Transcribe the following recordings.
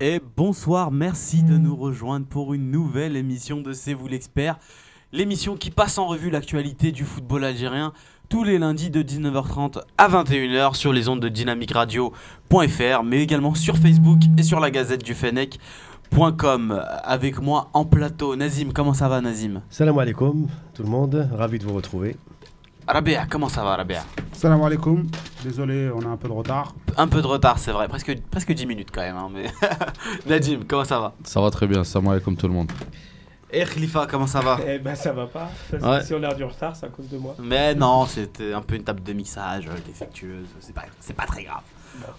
Et bonsoir, merci de nous rejoindre pour une nouvelle émission de C'est vous l'expert. L'émission qui passe en revue l'actualité du football algérien tous les lundis de 19h30 à 21h sur les ondes de dynamicradio.fr, mais également sur Facebook et sur la gazette du Fennec.com. Avec moi en plateau, Nazim, comment ça va Nazim? Salam alaikum tout le monde, ravi de vous retrouver. Rabea, comment ça va Rabea Salam alaikum, désolé, on a un peu de retard. Un peu de retard, c'est vrai, presque, presque 10 minutes quand même. hein, mais... Nadim, comment ça va? Ça va très bien, salam alaikum tout le monde. Et Khalifa, comment ça va? Eh ben ça va pas. Ouais. Si on a du retard, c'est à cause de moi. Mais non, c'était un peu une table de mixage euh, défectueuse, c'est pas, c'est pas très grave.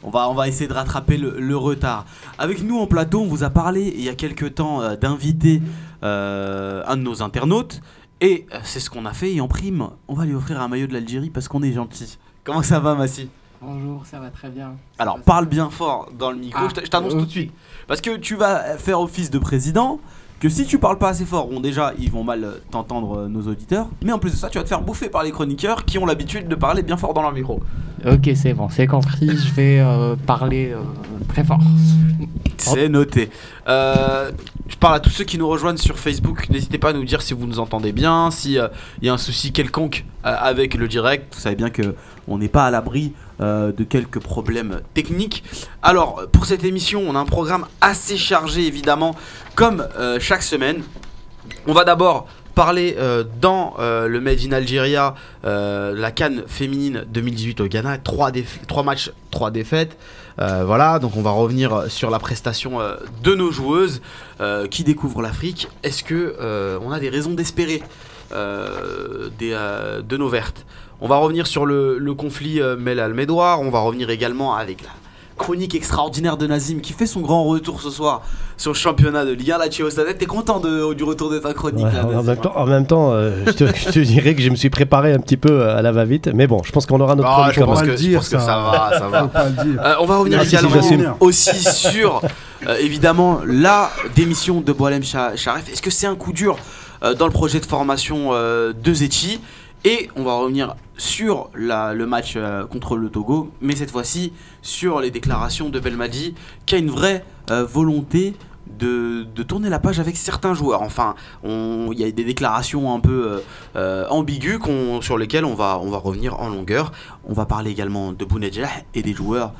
On va, on va essayer de rattraper le, le retard. Avec nous en plateau, on vous a parlé il y a quelques temps euh, d'inviter euh, un de nos internautes. Et euh, c'est ce qu'on a fait. Et en prime, on va lui offrir un maillot de l'Algérie parce qu'on est gentil. Comment ça va, Massi Bonjour, ça va très bien. Ça Alors parle bien fort dans le micro, Ah, je t'annonce tout de suite. Parce que tu vas faire office de président, que si tu parles pas assez fort, bon déjà ils vont mal euh, t'entendre euh, nos auditeurs, mais en plus de ça tu vas te faire bouffer par les chroniqueurs qui ont l'habitude de parler bien fort dans leur micro. Ok, c'est bon, c'est compris. Je vais euh, parler euh, très fort. C'est noté. Je parle à tous ceux qui nous rejoignent sur Facebook. N'hésitez pas à nous dire si vous nous entendez bien, si il y a un souci quelconque avec le direct. Vous savez bien que on n'est pas à l'abri euh, de quelques problèmes techniques. Alors pour cette émission, on a un programme assez chargé évidemment, comme euh, chaque semaine. On va d'abord parler euh, dans le Made in Algeria, la Cannes féminine 2018 au Ghana. Trois, déf- trois matchs, trois défaites. Voilà, donc on va revenir sur la prestation de nos joueuses qui découvrent l'Afrique. Est-ce que on a des raisons d'espérer des, de nos vertes? On va revenir sur le, le conflit euh, Mel Almédoire. On va revenir également avec la chronique extraordinaire de Nazim qui fait son grand retour ce soir sur le championnat de Ligue 1. Là, tu es. T'es content de- du retour de ta chronique Ouais, là, en, Nazim, même hein temps, en même temps, euh, je, te, je te dirais que je me suis préparé un petit peu à la va-vite, mais bon, je pense qu'on aura notre Ah, chronique je pense que, le je dire, pense que ça. ça va, ça va. Euh, on va revenir Ah, si, également aussi sur euh, évidemment la démission de Boalem Charef. Est-ce que c'est un coup dur euh, dans le projet de formation euh, de Zetchi? Et on va revenir sur la- le match euh, contre le Togo, mais cette fois-ci sur les déclarations de Belmadi qui a une vraie euh, volonté de, de tourner la page avec certains joueurs. Enfin, il y a des déclarations un peu euh, ambiguës sur lesquelles on va, on va revenir en longueur. On va parler également de Bounedjah et des joueurs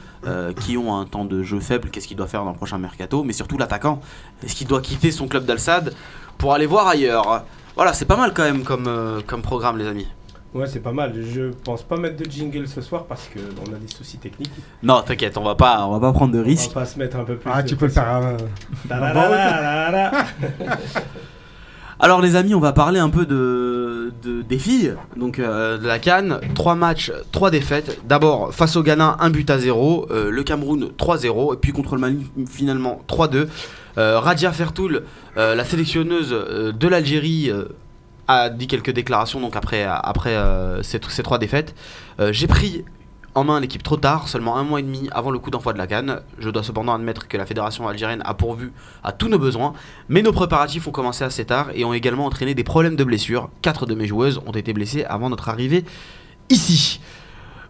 qui ont un temps de jeu faible, qu'est-ce qu'il doit faire dans le prochain mercato, mais surtout l'attaquant, est-ce qu'il doit quitter son club d'Al-Sad pour aller voir ailleurs? Voilà, c'est pas mal quand même comme, euh, comme programme, les amis. Ouais, c'est pas mal. Je pense pas mettre de jingle ce soir parce que on a des soucis techniques. Non, t'inquiète, on va pas, on va pas prendre de On risques. va pas se mettre un peu plus. Ah, tu peux le faire. Alors les amis, on va parler un peu de, de- des filles, donc euh, de la Cannes. Trois matchs, trois défaites. D'abord face au Ghana, un but à zéro. Euh, le Cameroun 3-0 et puis contre le Mali finalement 3-2. Euh, Radia Fertoul, la sélectionneuse de l'Algérie, a dit quelques déclarations donc après, ces, trois défaites. J'ai pris en main l'équipe trop tard, seulement un mois et demi avant le coup d'envoi de la Cannes. Je dois cependant admettre que la fédération algérienne a pourvu à tous nos besoins. Mais nos préparatifs ont commencé assez tard et ont également entraîné des problèmes de blessures. Quatre de mes joueuses ont été blessées avant notre arrivée ici.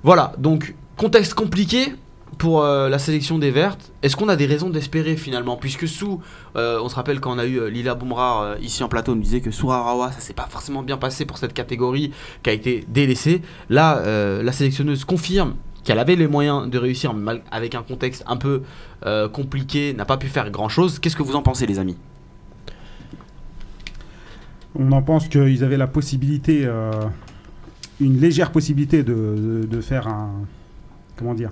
Voilà, donc contexte compliqué pour euh, la sélection des Vertes. Est-ce qu'on a des raisons d'espérer finalement? Puisque sous, euh, on se rappelle quand on a eu euh, Lila Boumra euh, ici en plateau, on disait que sous Arawa, ça s'est pas forcément bien passé pour cette catégorie qui a été délaissée. Là, la sélectionneuse confirme qu'elle avait les moyens de réussir, mais avec un contexte un peu compliqué, n'a pas pu faire grand chose. Qu'est-ce que vous en pensez, les amis? On en pense qu'ils avaient la possibilité, une légère possibilité de faire un, comment dire,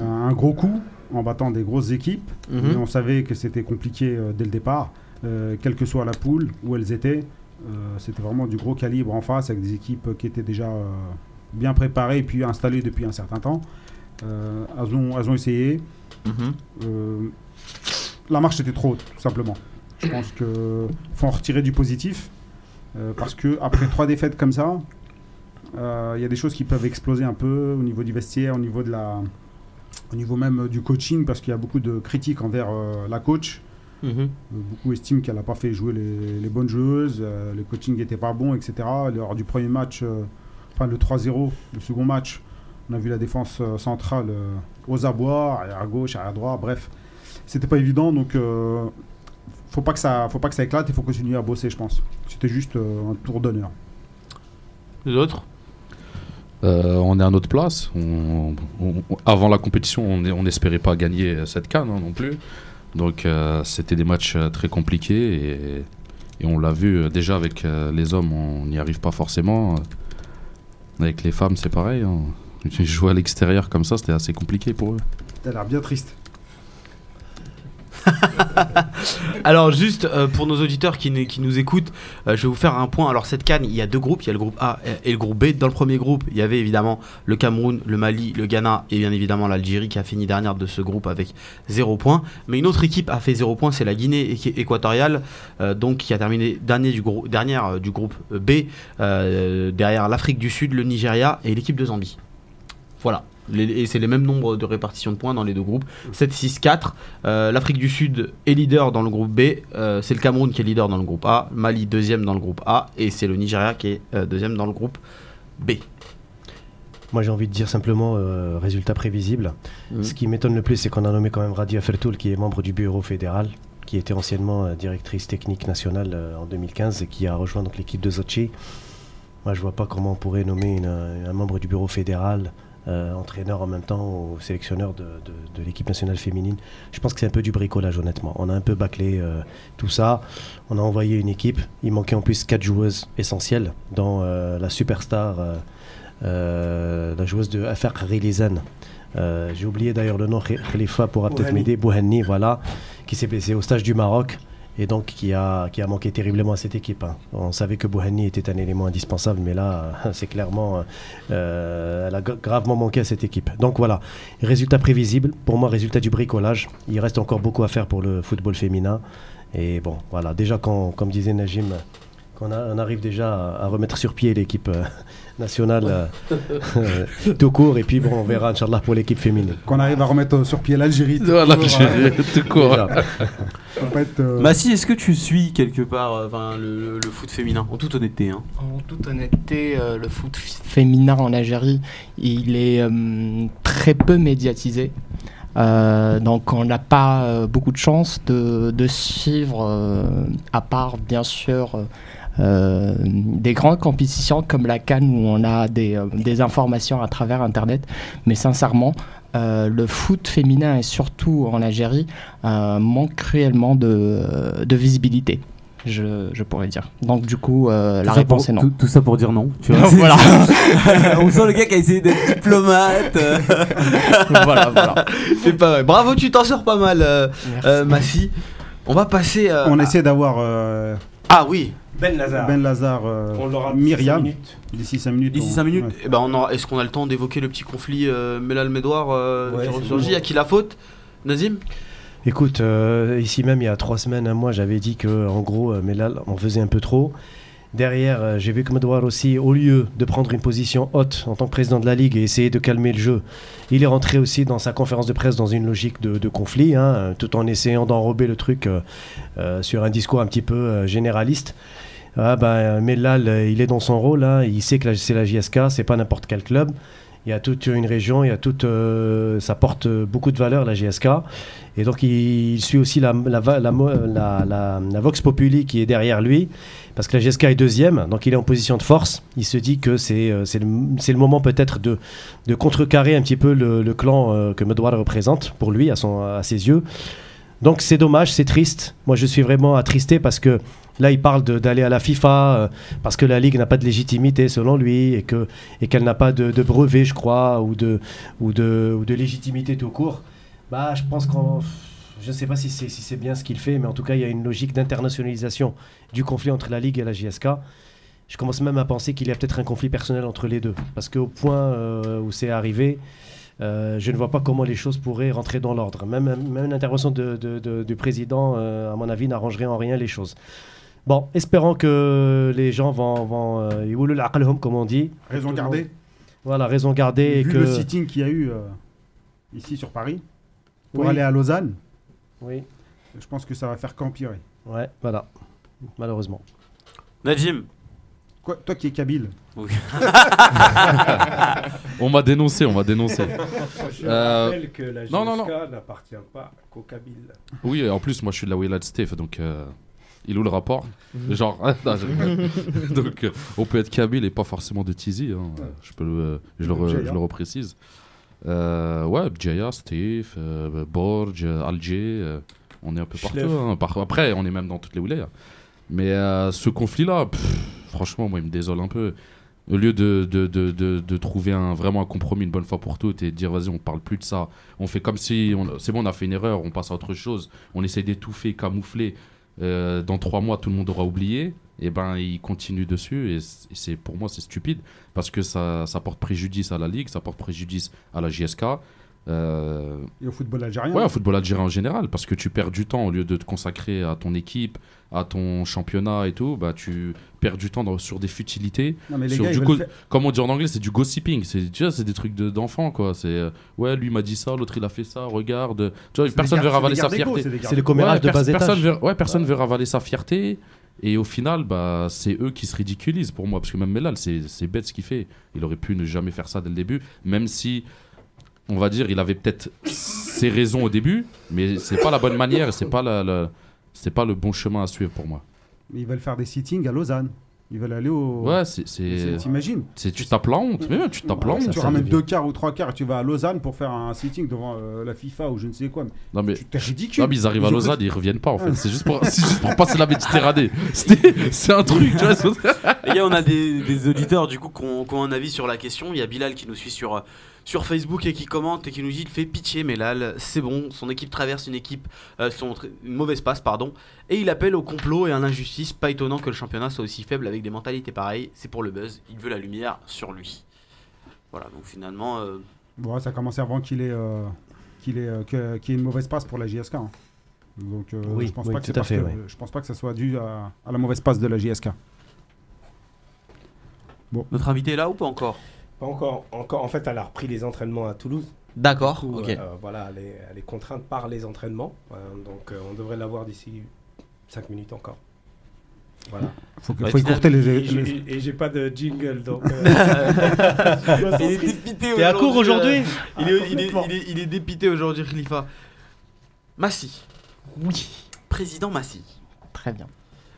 un gros coup en battant des grosses équipes. Mhm. Mais on savait que c'était compliqué euh, dès le départ, euh, quelle que soit la poule où elles étaient. euh, c'était vraiment du gros calibre en face avec des équipes qui étaient déjà bien préparées et puis installées depuis un certain temps. Elles, ont, elles ont essayé. Mhm. La marche était trop haute, tout simplement. Je pense qu'il faut en retirer du positif. euh, parce que après trois défaites comme ça, euh, il y a des choses qui peuvent exploser un peu au niveau du vestiaire, au niveau de la, au niveau même euh, du coaching, parce qu'il y a beaucoup de critiques envers euh, la coach. Mhm. Beaucoup estiment qu'elle n'a pas fait jouer les, les bonnes joueuses, euh, le coaching n'était pas bon, etc. Lors du premier match, euh, enfin le 3-0, le second match, on a vu la défense centrale aux abois, arrière à gauche, arrière à droite, bref. c'était pas évident, donc faut pas que ça, faut pas que ça éclate. Il faut continuer à bosser, je pense. C'était juste un tour d'honneur. Les autres? Euh, on est à notre place. Avant la compétition, on n'espérait pas gagner cette canne hein, non plus. Donc euh, c'était des matchs euh, très compliqués et, on l'a vu déjà avec les hommes, on n'y arrive pas forcément. Avec les femmes, c'est pareil. hein. Jouer à l'extérieur comme ça, c'était assez compliqué pour eux. T'as l'air bien triste. Alors juste euh, pour nos auditeurs qui, nous écoutent, euh, je vais vous faire un point. Alors cette canne, il y a deux groupes, il y a le groupe A et le groupe B. Dans le premier groupe, il y avait évidemment le Cameroun, le Mali, le Ghana et bien évidemment l'Algérie qui a fini dernière de ce groupe avec 0 points. Mais une autre équipe a fait 0 points, c'est la Guinée équ- équatoriale, euh, donc qui a terminé dernier dernière du groupe B, derrière l'Afrique du Sud, le Nigeria et l'équipe de Zambie. Voilà. Les- et c'est les mêmes nombres de répartition de points dans les deux groupes. 7, 6, 4. Euh, L'Afrique du Sud est leader dans le groupe B. Euh, c'est le Cameroun qui est leader dans le groupe A. Mali deuxième dans le groupe A. Et c'est le Nigeria qui est euh, deuxième dans le groupe B. Moi, j'ai envie de dire simplement résultat prévisible. Mhm. Ce qui m'étonne le plus, c'est qu'on a nommé quand même Radia Fertoul, qui est membre du bureau fédéral, qui était anciennement directrice technique nationale en 2015 et qui a rejoint donc l'équipe de Sochi. Moi, je vois pas comment on pourrait nommer une, un membre du bureau fédéral, euh, entraîneur en même temps ou sélectionneur de, de- de l'équipe nationale féminine. Je pense que c'est un peu du bricolage, honnêtement. On a un peu bâclé euh, tout ça. On a envoyé une équipe. Il manquait en plus quatre joueuses essentielles, dont euh, la superstar, la joueuse de FR Rilizan. J'ai oublié d'ailleurs le nom, Khalifa pourra peut-être m'aider, Bouhanni, voilà, qui s'est blessé au stage du Maroc et donc qui a, qui a manqué terriblement à cette équipe. hein. On savait que Bouhanni était un élément indispensable, mais là, c'est clairement, euh, elle a gra- gravement manqué à cette équipe. Donc voilà, résultat prévisible, pour moi, résultat du bricolage. Il reste encore beaucoup à faire pour le football féminin. Et bon, voilà, déjà, comme disait Najim, qu'on on arrive déjà à, à remettre sur pied l'équipe euh, nationale euh, tout court, et puis bon, on verra, Inch'Allah, pour l'équipe féminine. Qu'on arrive à remettre euh, sur pied l'Algérie. Tout court. Être, euh, Massi, est-ce que tu suis quelque part euh, le, le- le foot féminin En toute honnêteté. Hein. En toute honnêteté, euh, le foot féminin en Algérie, il est euh, très peu médiatisé. Euh, donc on n'a pas euh, beaucoup de chance de, de suivre, euh, à part bien sûr euh, des grandes compétitions comme la Cannes où on a des, euh, des informations à travers Internet. Mais sincèrement, euh, le foot féminin et surtout en Algérie euh, manque cruellement de, de visibilité. Je, je pourrais dire. Donc du coup, euh, la réponse pour- est non. Tout, tout ça pour dire non. Tu vois, voilà. On sent le gars qui a essayé d'être diplomate. voilà, voilà. C'est pas vrai. Bravo, tu t'en sors pas mal, euh, euh, Massi. On va passer. euh, on à- essaie d'avoir euh, Ah oui. Ben Lazare. Ben Lazare, euh, On l'aura Myriam. Minutes. d'ici 5 minutes. D'ici on- 5 minutes, ouais. eh ben on aura- est-ce qu'on a le temps d'évoquer le petit conflit euh, Melal Medouar euh, Ouais, qui ressurgit bon. À qui la faute Nazim? Écoute, euh, ici même, il y a trois semaines, un mois, j'avais dit que, en gros, euh, Melal en faisait un peu trop. Derrière, euh, j'ai vu que Medouar aussi, au lieu de prendre une position haute en tant que président de la Ligue et essayer de calmer le jeu, il est rentré aussi dans sa conférence de presse dans une logique de, de conflit, hein, tout en essayant d'enrober le truc euh, euh, sur un discours un petit peu euh, généraliste. Ah Melal, euh, il est dans son rôle, il sait que c'est la JSK, c'est pas n'importe quel club. Il y a toute une région, il y a toute, euh, ça porte euh, beaucoup de valeur la GSK. Et donc il, suit aussi la, Vox Populi qui est derrière lui, parce que la GSK est deuxième, donc il est en position de force. Il se dit que c'est le, moment peut-être de, contrecarrer un petit peu le, clan que Medouar représente, pour lui, à ses yeux. Donc c'est dommage, c'est triste. Moi je suis vraiment attristé parce que là il parle d'aller à la FIFA, euh, parce que la Ligue n'a pas de légitimité selon lui, et que et qu'elle n'a pas de, de brevet, je crois, ou de, ou de, légitimité tout court. Bah, je pense qu'on. Je ne sais pas si c'est si bien ce qu'il fait, mais en tout cas, il y a une logique d'internationalisation du conflit entre la Ligue et la JSK. Je commence même à penser qu'il y a peut-être un conflit personnel entre les deux. Parce qu'au point euh, où c'est arrivé, euh, je ne vois pas comment les choses pourraient rentrer dans l'ordre. Même, l'intervention du président, euh, à mon avis, n'arrangerait en rien les choses. Bon, espérons que les gens vont. vont euh, hum, comme on dit. Raison gardée. Voilà, raison gardée. Et vu que... le sitting qu'il y a eu euh, ici sur Paris, pour aller à Lausanne, oui. je pense que ça va faire qu'empirer. Ouais, voilà, malheureusement. Nadim, Quoi, toi qui es Kabyle, On m'a dénoncé, on m'a dénoncé. Je Euh, rappelle que la GSK non, non, non. n'appartient pas qu'au Kabyle. Oui, et en plus, moi je suis de la Willard Steve, donc euh, il où le rapport Genre, non, je rigole. donc euh, on peut être Kabyle et pas forcément de Tizi, hein. je, peux le, je, le re- je le reprécise. Euh, ouais, Bdjaya, Steve, euh, Borj, euh, Alger, euh, on est un peu partout. Hein. Par- après, on est même dans toutes les wilayas. Mais euh, ce conflit-là, pff, franchement, moi il me désole un peu. Au lieu de, de, de, de, trouver un, vraiment un compromis une bonne fois pour toutes et de dire vas-y on parle plus de ça, on fait comme si c'est bon on a fait une erreur, on passe à autre chose, on essaie d'étouffer, camoufler, euh, dans trois mois tout le monde aura oublié, et ben il continue dessus et c'est pour moi c'est stupide. Parce que ça, ça porte préjudice à la ligue, ça porte préjudice à la JSK. Euh, et au football algérien. Ouais, au football algérien en général, parce que tu perds du temps au lieu de te consacrer à ton équipe, à ton championnat et tout, bah tu perds du temps dans- sur des futilités. Non, mais les sur gars, du faire- Comme on dit en anglais, c'est du gossiping. C'est tu vois, c'est des trucs de- d'enfants quoi. C'est euh, ouais, lui m'a dit ça, l'autre il a fait ça. Regarde, tu vois, personne veut ravaler sa fierté. C'est le commérage Ouais, de bas personne étage. veut, ouais, personne veut ravaler sa fierté. Et au final, bah, c'est eux qui se ridiculisent pour moi. Parce que même Melal, c'est c'est bête ce qu'il fait. Il aurait pu ne jamais faire ça dès le début. Même si, on va dire, il avait peut-être ses raisons au début. Mais c'est pas la bonne manière. C'est pas, la, la- c'est pas le bon chemin à suivre pour moi. Mais Ils veulent faire des sittings à Lausanne. Ils veulent aller au. Ouais, c'est. T'imagines c'est- Tu tapes la honte. Mais tu tapes Ouais, honte. Tu ramènes deux quarts ou trois quarts et tu vas à Lausanne pour faire un sitting devant euh, la FIFA ou je ne sais quoi. Non, mais. T'es ridicule. Non, mais ils arrivent à Lausanne, ils reviennent pas en fait. C'est juste, pour- c'est juste pour passer la Méditerranée. C'était- C'est un truc, tu vois. c'est- Les gars, on a des, des auditeurs du coup qui ont, qui ont un avis sur la question. Il y a Bilal qui nous suit sur, euh, sur Facebook et qui commente et qui nous dit il fait pitié Melal, c'est bon, son équipe traverse une équipe, euh, son, une mauvaise passe pardon, et il appelle au complot et à l'injustice. Pas étonnant que le championnat soit aussi faible avec des mentalités pareilles. C'est pour le buzz. Il veut la lumière sur lui. Voilà, donc finalement, euh, Bon, ça a commencé avant qu'il ait, euh, qu'il ait, euh, qu'il y ait une mauvaise passe pour la JSK. hein. Donc, euh, Oui, je pense oui, pas que tout c'est à parce fait, que- ouais. je pense pas que ça soit dû à, à la mauvaise passe de la JSK. notre invité est là ou pas encore? Pas encore, encore. En fait, elle a repris les entraînements à Toulouse. D'accord, ok. euh, voilà, elle est, elle est contrainte par les entraînements. Euh, donc, euh, on devrait l'avoir d'ici 5 minutes encore. Voilà. Faut, que- Ouais, faut écourter les. Et les- j'ai- Et j'ai pas de jingle, donc. euh, Il est dépité T'es à court aujourd'hui Il est, il, est, il, est, il est dépité aujourd'hui, Khalifa. Massi. Oui, Président Massi. très bien.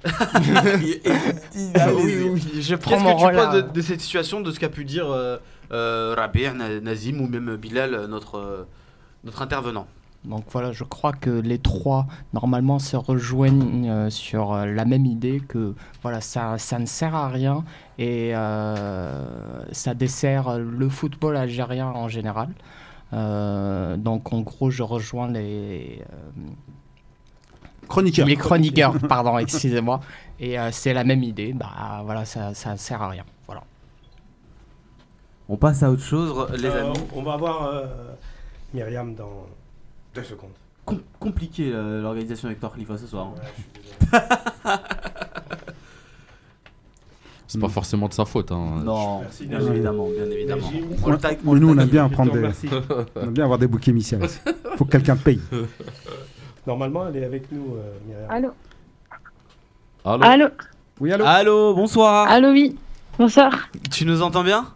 Ah oui, oui, je prends Qu'est-ce que tu penses de, à- de cette situation, de ce qu'a pu dire euh, euh, Rabir, Na- Nazim ou même Bilal, euh, notre, notre intervenant? Donc voilà, je crois que les trois normalement se rejoignent euh, sur euh, la même idée que voilà, ça, ça ne sert à rien et euh, ça dessert le football algérien en général. Euh, donc en gros, je rejoins les, euh, Chroniqueur. les chroniqueurs, pardon, excusez-moi. Et euh, c'est la même idée, bah voilà, ça, ça sert à rien. Voilà. On passe à autre chose, les euh, amis. on va voir euh, Myriam dans 2 secondes. Com- compliqué euh, l'organisation avec Khalifa, ce soir. hein. Ouais, je suis désolé. C'est pas forcément de sa faute. Hein. Non, Merci, bien évidemment, bien évidemment. On nous, on aime bien prendre des, on aime bien avoir des boucs émissaires. Faut que quelqu'un paye. Normalement, elle est avec nous, euh, Myriam. Allô Allô Allô Oui, allô Allô, bonsoir. Allô, oui. Bonsoir. Tu nous entends bien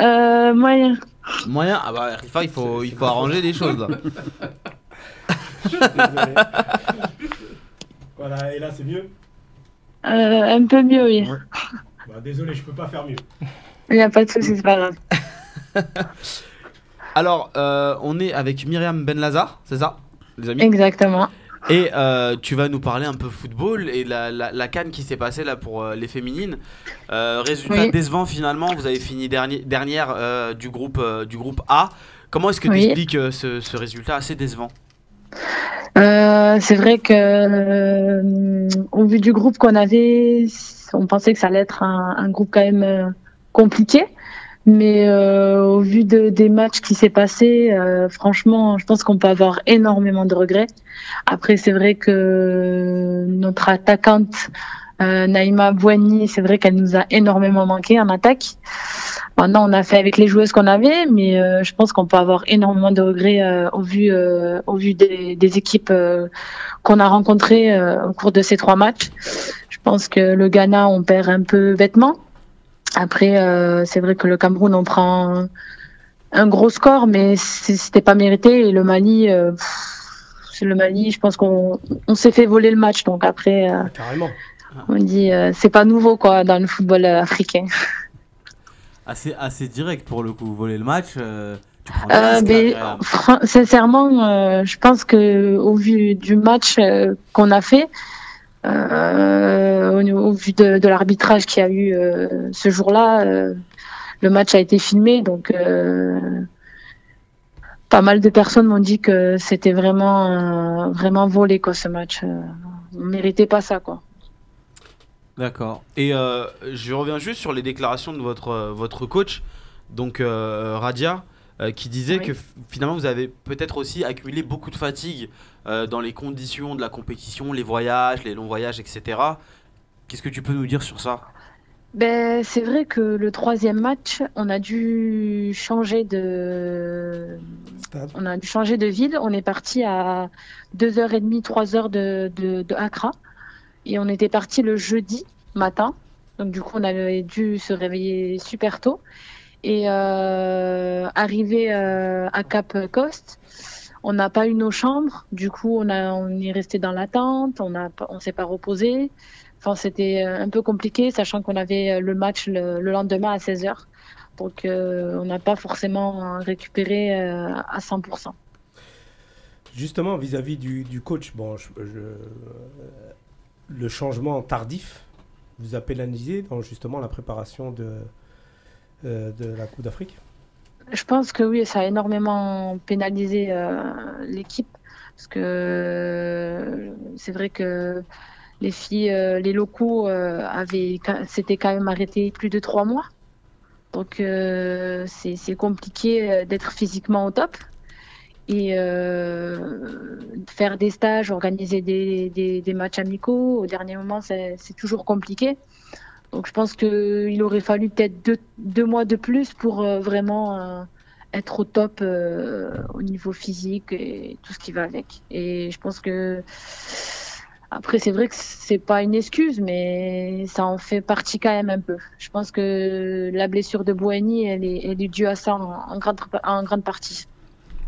Euh, moyen. Moyen Ah bah, Khalifa, il faut, il faut arranger les choses là. Désolé. voilà, et là, c'est mieux Euh, un peu mieux, oui. Bah, Désolé, je peux pas faire mieux. Il n'y a pas de souci, c'est pas grave. Alors, euh, on est avec Myriam Benlaza, c'est ça, les amis Exactement. Et euh, tu vas nous parler un peu football et la, la, la canne qui s'est passée là pour euh, les féminines. Euh, résultat Oui. décevant finalement, vous avez fini dernier, dernière du, groupe, du groupe A. Comment est-ce que tu expliques ce, ce résultat assez décevant? C'est vrai que, au vu du groupe qu'on avait, on pensait que ça allait être un, un groupe quand même compliqué. Mais euh, au vu de, des matchs qui s'est passé, euh, franchement, je pense qu'on peut avoir énormément de regrets. Après, c'est vrai que notre attaquante euh, Naïma Bouani, c'est vrai qu'elle nous a énormément manqué en attaque. Maintenant, on a fait avec les joueuses qu'on avait, mais euh, je pense qu'on peut avoir énormément de regrets euh, au vu euh, au vu des, des équipes qu'on a rencontrées au cours de ces trois matchs. Je pense que le Ghana, on perd un peu bêtement. Après, euh, c'est vrai que le Cameroun, on prend un, gros score, mais c'était pas mérité. Et le Mali, euh, pff, le Mali, je pense qu'on on s'est fait voler le match. Donc après, euh, Carrément. on dit, euh, c'est pas nouveau quoi dans le football africain. Assez, assez direct pour le coup. Voler le match, euh, Euh, mais sincèrement, euh, je pense que au vu du match euh, qu'on a fait, euh, au, au vu de, de l'arbitrage qu'il y a eu euh, ce jour-là, euh, le match a été filmé, donc pas mal de personnes m'ont dit que c'était vraiment, vraiment volé quoi ce match. On méritait pas ça quoi. D'accord. Et euh, je reviens juste sur les déclarations de votre, votre coach, donc euh, Radia, euh, qui disait Oui. que finalement vous avez peut-être aussi accumulé beaucoup de fatigue euh, dans les conditions de la compétition, les voyages, les longs voyages, etc. Qu'est-ce que tu peux nous dire sur ça? Ben, c'est vrai que le troisième match, on a dû changer de, Stade. on a dû changer de ville. On est parti à 2h30, 3h de, de, de Accra. Et on était parti le jeudi matin. Donc, du coup, on avait dû se réveiller super tôt. Et euh, arrivé euh, à Cap Coast, on n'a pas eu nos chambres. Du coup, on, a, on est resté dans l'attente. On ne on s'est pas reposé. Enfin, c'était euh, un peu compliqué, sachant qu'on avait euh, le match le, le lendemain à 16h. Donc, euh, on n'a pas forcément récupéré à 100%. Justement, vis-à-vis du, coach, bon, le changement tardif vous a pénalisé dans justement la préparation de, de la Coupe d'Afrique? Je pense que oui, ça a énormément pénalisé euh, l'équipe parce que euh, c'est vrai que les filles, euh, les locaux avaient, s'étaient quand même arrêtés plus de trois mois. Donc c'est compliqué d'être physiquement au top et faire des stages, organiser des, matchs amicaux. Au dernier moment, c'est toujours compliqué. Donc je pense qu'il aurait fallu peut-être deux, mois de plus pour euh, vraiment euh, être au top euh, au niveau physique et tout ce qui va avec. Et je pense que après c'est vrai que c'est pas une excuse, mais ça en fait partie quand même un peu. Je pense que la blessure de Boigny, elle est, due à ça en, grande, partie.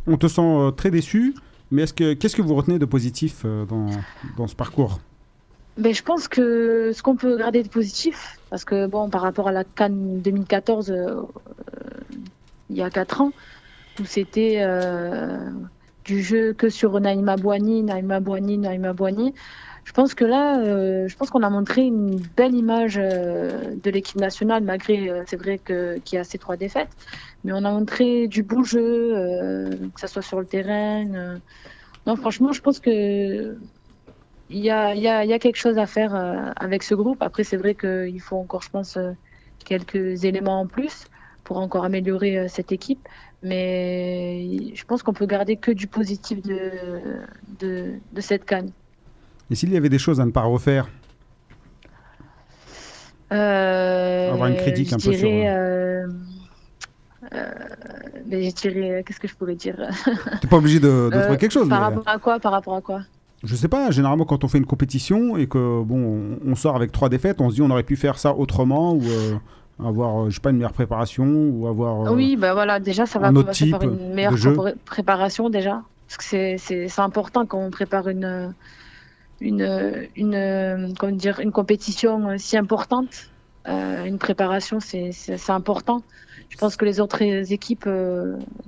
On te sent très déçu, mais est-ce que qu'est-ce que vous retenez de positif dans ce parcours? Ben, je pense que ce qu'on peut garder de positif, parce que bon, par rapport à la Cannes 2014, euh, il y a 4 ans, où c'était euh, du jeu que sur Naïma Boigny, Naïma Boigny, Naïma Boigny, je pense que là, euh, je pense qu'on a montré une belle image de l'équipe nationale, malgré, c'est vrai qu'il y a ces trois défaites, mais on a montré du beau jeu, que ça soit sur le terrain. Non, franchement, je pense que il y a, y, y quelque chose à faire euh, avec ce groupe. Après, c'est vrai qu'il faut encore, je pense, euh, quelques éléments en plus pour encore améliorer euh, cette équipe. Mais je pense qu'on peut garder que du positif de, de, de cette canne. Et s'il y avait des choses à ne pas refaire? Euh, Avoir une critique un peu sur, euh, euh, mais je dirais, qu'est-ce que je pourrais dire? T'es pas obligé de, de trouver quelque chose. Par mais- rapport à quoi Par rapport à quoi? Je sais pas, généralement quand on fait une compétition et que bon, on, sort avec trois défaites, on se dit on aurait pu faire ça autrement ou euh, avoir, euh, je sais pas, une meilleure préparation ou avoir. euh, Oui, bah voilà, déjà, ça va commencer par une meilleure préparation déjà. Parce que c'est- important quand on prépare une, une, une, comment dire, une compétition si importante. Euh, une préparation, c'est important. Je pense que les autres équipes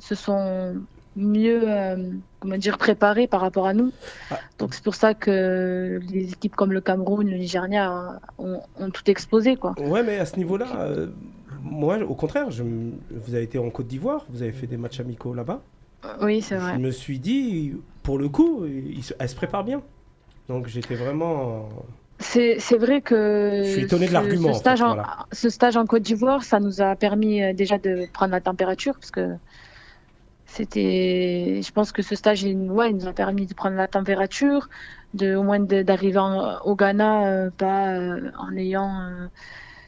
se sont mieux euh, comment dire, préparées par rapport à nous. Ah. Donc c'est pour ça que les équipes comme le Cameroun, le Nigeria ont, ont tout explosé. Quoi. Ouais, mais à ce niveau-là, euh, moi, au contraire, je vous avez été en Côte d'Ivoire, vous avez fait des matchs amicaux là-bas. Oui, c'est vrai. Je me suis dit, pour le coup, il se- elle se prépare bien. Donc j'étais vraiment. C'est vrai que Je suis étonné de l'argument, en Ce, stage fait, en, voilà. ce stage en Côte d'Ivoire, ça nous a permis euh, déjà de prendre la température parce que c'était, je pense que ce stage, il, ouais, il nous a permis de prendre la température, de au moins d'arriver au Ghana, euh, pas euh, en ayant euh,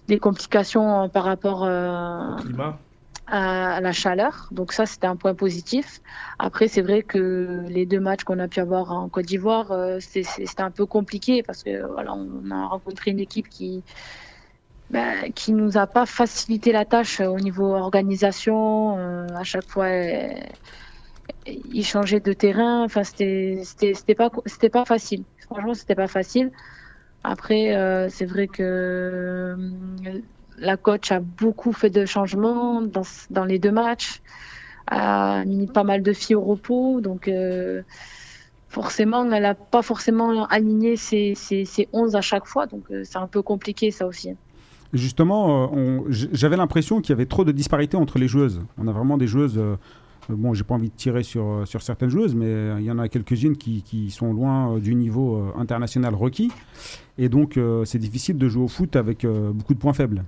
des complications par rapport au climat. à, à la chaleur. Donc ça, c'était un point positif. Après, c'est vrai que les deux matchs qu'on a pu avoir en Côte d'Ivoire, c'était un peu compliqué parce que voilà, on a rencontré une équipe qui bah, qui nous a pas facilité la tâche euh, au niveau organisation. euh, à chaque fois, euh, il changeait de terrain. Enfin, c'était pas c'était pas facile. Franchement, c'était pas facile. Après, c'est vrai que la coach a beaucoup fait de changements dans dans les deux matchs, a mis pas mal de filles au repos, donc. Forcément, elle n'a pas forcément aligné ses, ses, ses 11 à chaque fois, donc c'est un peu compliqué ça aussi. Justement, euh, j'avais l'impression qu'il y avait trop de disparités entre les joueuses. On a vraiment des joueuses. euh, euh, bon, j'ai pas envie de tirer sur, sur certaines joueuses, mais il y en a quelques-unes qui, qui sont loin du niveau international requis. Et donc, c'est difficile de jouer au foot avec beaucoup de points faibles.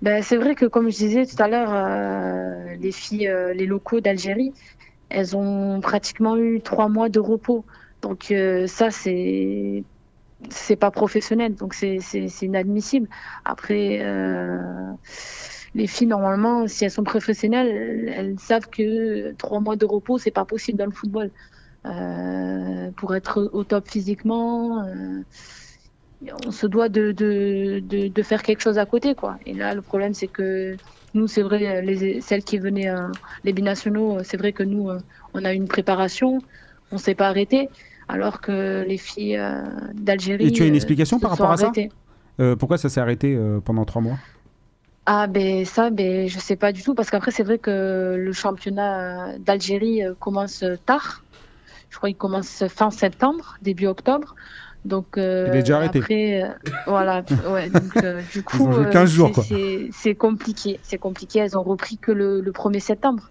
Ben, c'est vrai que, comme je disais tout à l'heure, les filles, les locaux d'Algérie, elles ont pratiquement eu trois mois de repos. Donc ça, c'est c'est pas professionnel, donc c'est inadmissible. Après, euh, les filles normalement, si elles sont professionnelles, elles, savent que trois mois de repos, c'est pas possible dans le football. Euh, pour être au top physiquement. euh, on se doit de, de, de, faire quelque chose à côté, quoi. Et là, le problème, c'est que nous, c'est vrai, les, celles qui venaient, les binationaux, c'est vrai que nous, on a une préparation, on s'est pas arrêté, alors que les filles euh, d'Algérie. Et tu as une euh, explication par rapport à ça. Euh, pourquoi ça s'est arrêté pendant trois mois? Ah ben ça, ben je sais pas du tout parce qu'après c'est vrai que le championnat d'Algérie commence tard. Je crois qu'il commence fin septembre, début octobre. Donc euh, Il est déjà arrêté. Après, euh, voilà, ouais. Donc euh, du coup, ont joué 15 jours, c'est- quoi. c'est- C'est compliqué, c'est compliqué. Elles ont repris que le, le 1er septembre.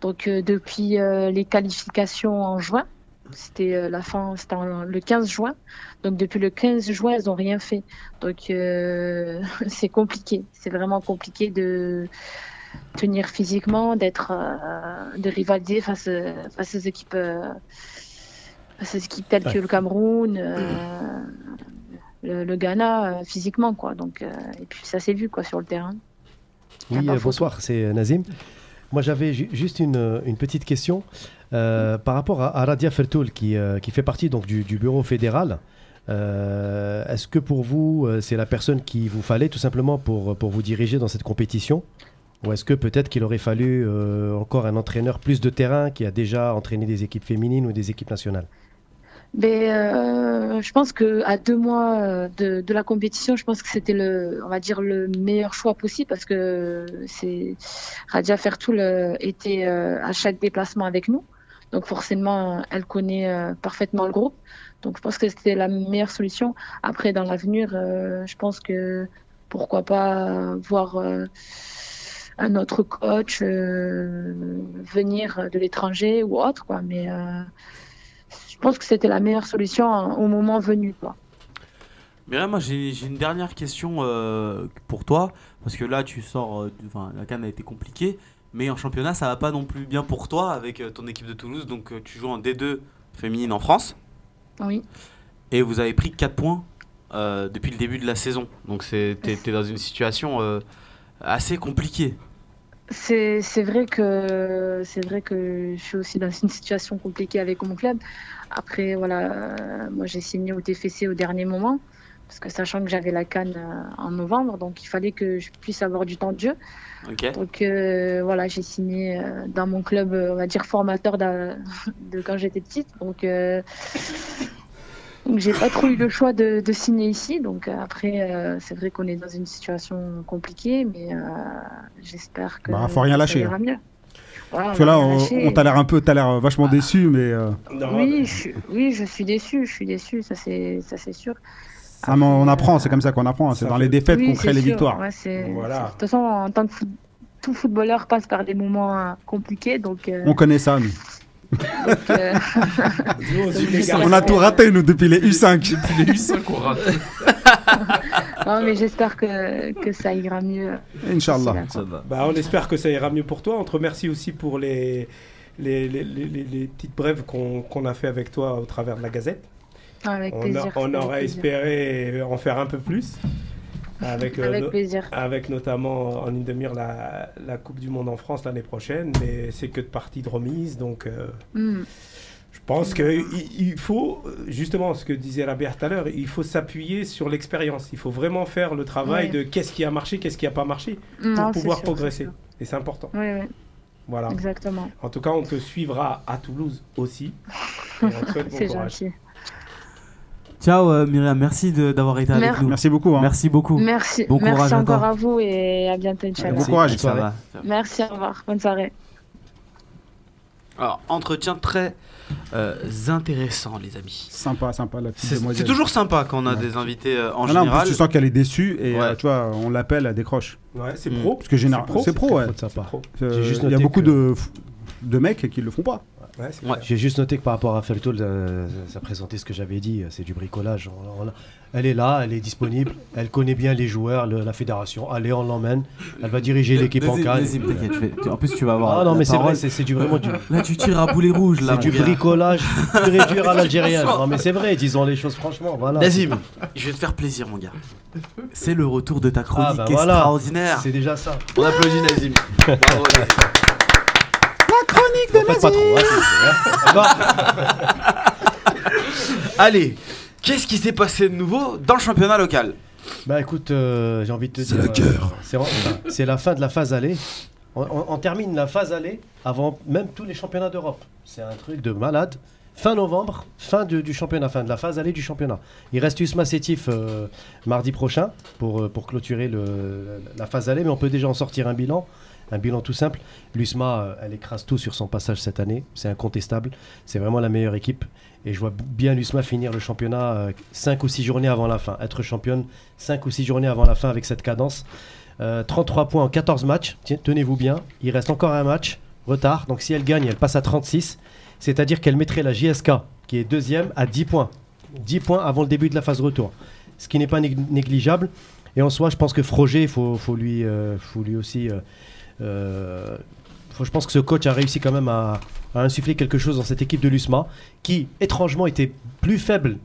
Donc depuis les qualifications en juin, c'était euh, la fin, c'était le 15 juin. Donc depuis le 15 juin, elles ont rien fait. Donc euh, c'est compliqué, c'est vraiment compliqué de tenir physiquement, d'être, euh, de rivaliser face, face aux équipes, euh, face aux équipes telles que le Cameroun, le, le Ghana, physiquement quoi. Donc et puis ça s'est vu quoi sur le terrain. Oui, bonsoir, c'est Nazim. Moi, j'avais ju- juste une, une petite question euh, par rapport à, à Radia Fertoul, qui, euh, qui fait partie donc, du, bureau fédéral. Euh, Est-ce que pour vous, c'est la personne qu'il vous fallait tout simplement pour, pour vous diriger dans cette compétition Ou est-ce que peut-être qu'il aurait fallu encore un entraîneur plus de terrain qui a déjà entraîné des équipes féminines ou des équipes nationales? Mais euh, je pense que à deux mois de, la compétition, je pense que c'était le, on va dire le meilleur choix possible parce que c'est Radia Fertoul était à chaque déplacement avec nous, donc forcément elle connaît euh, parfaitement le groupe, donc je pense que c'était la meilleure solution. Après dans l'avenir, euh, je pense que pourquoi pas voir euh, un autre coach euh, venir de l'étranger ou autre quoi, mais euh, je pense que c'était la meilleure solution hein, au moment venu. Quoi. Mais moi, j'ai une dernière question euh, pour toi. Parce que là, tu sors. euh, la canne a été compliquée. Mais en championnat, ça va pas non plus bien pour toi avec euh, ton équipe de Toulouse. Donc, euh, tu joues en D2 féminine en France. Oui. Et vous avez pris 4 points euh, depuis le début de la saison. Donc, t'es t'es dans une situation euh, assez compliquée. C'est vrai que c'est vrai que je suis aussi dans une situation compliquée avec mon club. Après voilà, moi j'ai signé au TFC au dernier moment parce que sachant que j'avais la canne en novembre, donc il fallait que je puisse avoir du temps de jeu. Donc euh, voilà, j'ai signé euh, dans mon club, euh, on va dire formateur de quand j'étais petite. Donc euh, donc j'ai pas trop eu le choix de, de signer ici. Donc après, euh, c'est vrai qu'on est dans une situation compliquée, mais euh, j'espère que Bah, faut rien ça lâcher, ira mieux. Voilà, Parce que là, on, t'a l'air un peu, t'as l'air vachement déçu, mais euh, Non, Oui, je, suis- oui, je suis déçu, je suis déçu, ça c'est ça c'est sûr. Ah, mais on apprend, c'est comme ça qu'on apprend. C'est dans fait- les défaites Oui, qu'on crée les sûr, victoires. ouais, Voilà. De toute façon, en tant que foot- tout footballeur passe par des moments euh, compliqués, donc. euh, On connaît ça, nous. donc, euh. On a tout raté, nous, depuis les U5. Depuis les U5 qu'on rate. non, mais j'espère que, que ça ira mieux. Inch'Allah. Bah, on espère que ça ira mieux pour toi. On te remercie aussi pour les, les, les, les- les- les petites brèves qu'on qu'on a fait avec toi au travers de la Gazette. Avec On, a- plaisir. on aurait plaisir. espéré en faire un peu plus. Avec, euh, Avec no- plaisir. avec notamment en ligne de mire la, la Coupe du Monde en France l'année prochaine. Mais c'est que de parties de remise. Donc euh, Hmm. Je pense qu'il il faut, justement, ce que disait Rabia tout à l'heure, il faut s'appuyer sur l'expérience. Il faut vraiment faire le travail de qu'est-ce qui a marché, qu'est-ce qui n'a pas marché, pour Non, pouvoir sûr, progresser. Et c'est important. Oui, oui, Voilà. exactement. En tout cas, on te suivra à Toulouse aussi. C'est gentil. Ciao euh, Myriam, merci de- d'avoir été avec nous. Merci beaucoup. hein. Merci beaucoup. Merci, Bon encore à vous et à bientôt, Inch'Allah. Bon courage. Ça va. Merci, au revoir. Bonne soirée. Alors, entretien très euh, intéressant, les amis. Sympa, sympa la petite C'est toujours sympa quand on a Ouais. des invités euh, en Ah non, en général. plus, tu sens qu'elle est déçue et Ouais. euh, tu vois, on l'appelle, elle décroche. Ouais, c'est Mm. pro. Parce que général, pro, c'est pro, ouais. pro. Euh, juste Il y a beaucoup que- de, de mecs qui le font pas. Ouais, Ouais. J'ai juste noté que par rapport à Feltol, euh, ça présentait ce que j'avais dit, euh, c'est du bricolage. On- on- elle est là, elle est disponible, elle connaît bien les joueurs, le- la fédération. Allez, on l'emmène. Elle va diriger l'équipe en canne. En plus, tu vas voir. Ah non, mais c'est vrai, c'est du vraiment du, Là, tu tires à boulet rouge. là, c'est du gars. bricolage pur et dur à l'algérienne. Non, mais c'est vrai, disons les choses franchement. Voilà. Nazim, je vais te faire plaisir, mon gars. C'est le retour de ta chronique Ah, bah voilà. Extraordinaire. C'est déjà ça. On applaudit Nazim. Bravo, Nazim. Pas trop. hein, c'est- c'est-. Allez, qu'est-ce qui s'est passé de nouveau dans le championnat local Bah écoute, euh, j'ai envie de te dire. euh, c'est enfin, c'est la fin de la phase aller. On, on- on termine la phase aller avant même tous les championnats d'Europe. C'est un truc de malade. Fin novembre, fin du, du championnat, fin de la phase aller du championnat. Il reste Usma Sétif euh, mardi prochain pour, euh, pour clôturer le- la phase aller, mais on peut déjà en sortir un bilan. Un bilan tout simple. L'USMA, euh, elle écrase tout sur son passage cette année. C'est incontestable. C'est vraiment la meilleure équipe. Et je vois bien l'USMA finir le championnat 5 ou 6 journées avant la fin. Être championne 5 ou 6 journées avant la fin avec cette cadence. Euh, 33 points en 14 matchs. Tenez-vous bien. Il reste encore un match. Retard. Donc si elle gagne, elle passe à 36. C'est-à-dire qu'elle mettrait la JSK, qui est deuxième, à 10 points. 10 points avant le début de la phase retour. Ce qui n'est pas nég- négligeable. Et en soi, je pense que Froger, il faut, faut, lui, euh, faut lui aussi. euh, euh, je pense que ce coach a réussi quand même à, à insuffler quelque chose dans cette équipe de l'USMA, qui étrangement était plus faible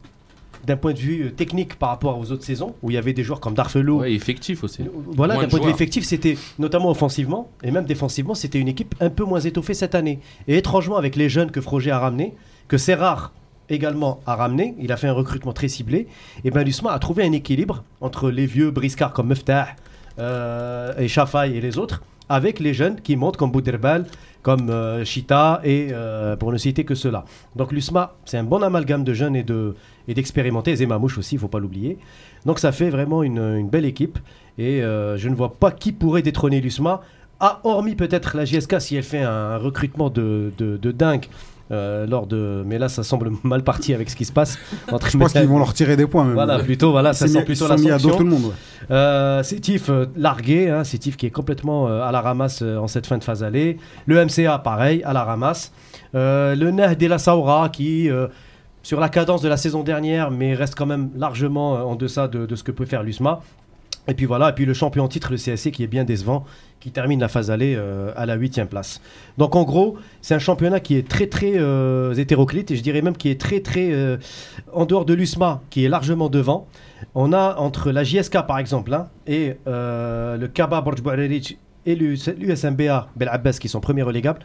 d'un point de vue euh, technique par rapport aux autres saisons, où il y avait des joueurs comme Darfelou. Ouais, effectif aussi. Voilà, d'un point de vue effectif, c'était notamment offensivement et même défensivement, c'était une équipe un peu moins étoffée cette année. Et étrangement, avec les jeunes que Froger a ramenés, que Serrar également a ramené, il a fait un recrutement très ciblé, et ben l'USMA a trouvé un équilibre entre les vieux briscards comme Meftah euh, et Shafai et les autres, avec les jeunes qui montent comme Bouderbal, comme euh, Chita et euh, pour ne citer que cela. Donc l'USMA, c'est un bon amalgame de jeunes et de et d'expérimentés, Zemamouche aussi, il faut pas l'oublier. Donc ça fait vraiment une, belle équipe et euh, je ne vois pas qui pourrait détrôner l'USMA, ah, hormis peut-être la JSK si elle fait un recrutement de, de dingue. Euh, lors de mais là ça semble mal parti avec ce qui se passe entre Je pense qu'ils vont leur tirer des points. Même. voilà plutôt voilà ça sent plutôt la mis à sanction tout le monde. ouais. euh, Sétif euh, largué, hein, Sétif qui est complètement euh, à la ramasse euh, en cette fin de phase aller. Le MCA pareil, à la ramasse. Le Neh de la Saoura qui, sur la cadence de la saison dernière, mais reste quand même largement en deçà de, de ce que peut faire l'USMA. Et puis voilà, et puis le champion en titre, le CSC, qui est bien décevant, qui termine la phase aller euh, à la huitième place. Donc en gros, c'est un championnat qui est très très euh, hétéroclite, et je dirais même qui est très très euh, en dehors de l'USMA, qui est largement devant. On a entre la JSK par exemple hein, et le Kaba Borj et l'USMBA Bel Abbas qui sont premiers relégables,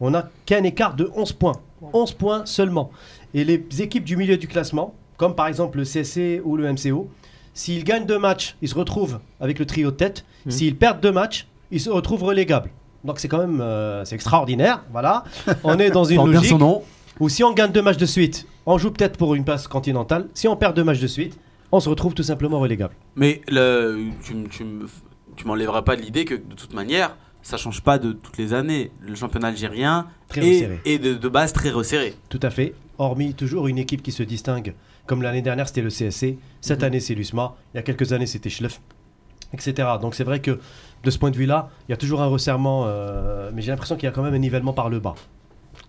on a qu'un écart de 11 points. 11 points seulement. Et les équipes du milieu du classement, comme par exemple le CSC ou le MCO, s'ils gagnent deux matchs, ils se retrouvent avec le trio de tête. Mhm. S'ils perdent deux matchs, ils se retrouvent relégables. Donc c'est quand même euh, c'est extraordinaire. Voilà. On est dans une bien logique son nom. où si on gagne deux matchs de suite, on joue peut-être pour une place continentale. Si on perd deux matchs de suite, on se retrouve tout simplement relégable. Mais le, tu, m'enlèveras pas de l'idée que de toute manière, ça change pas de toutes les années. Le championnat algérien Très est, resserré. est de, de base très resserré. Tout à fait. Hormis toujours une équipe qui se distingue. Comme l'année dernière, c'était le CSC. Cette Mhm. année, c'est l'USMA. Il y a quelques années, c'était Schleff, etc. Donc c'est vrai que de ce point de vue-là, il y a toujours un resserrement. euh, mais j'ai l'impression qu'il y a quand même un nivellement par le bas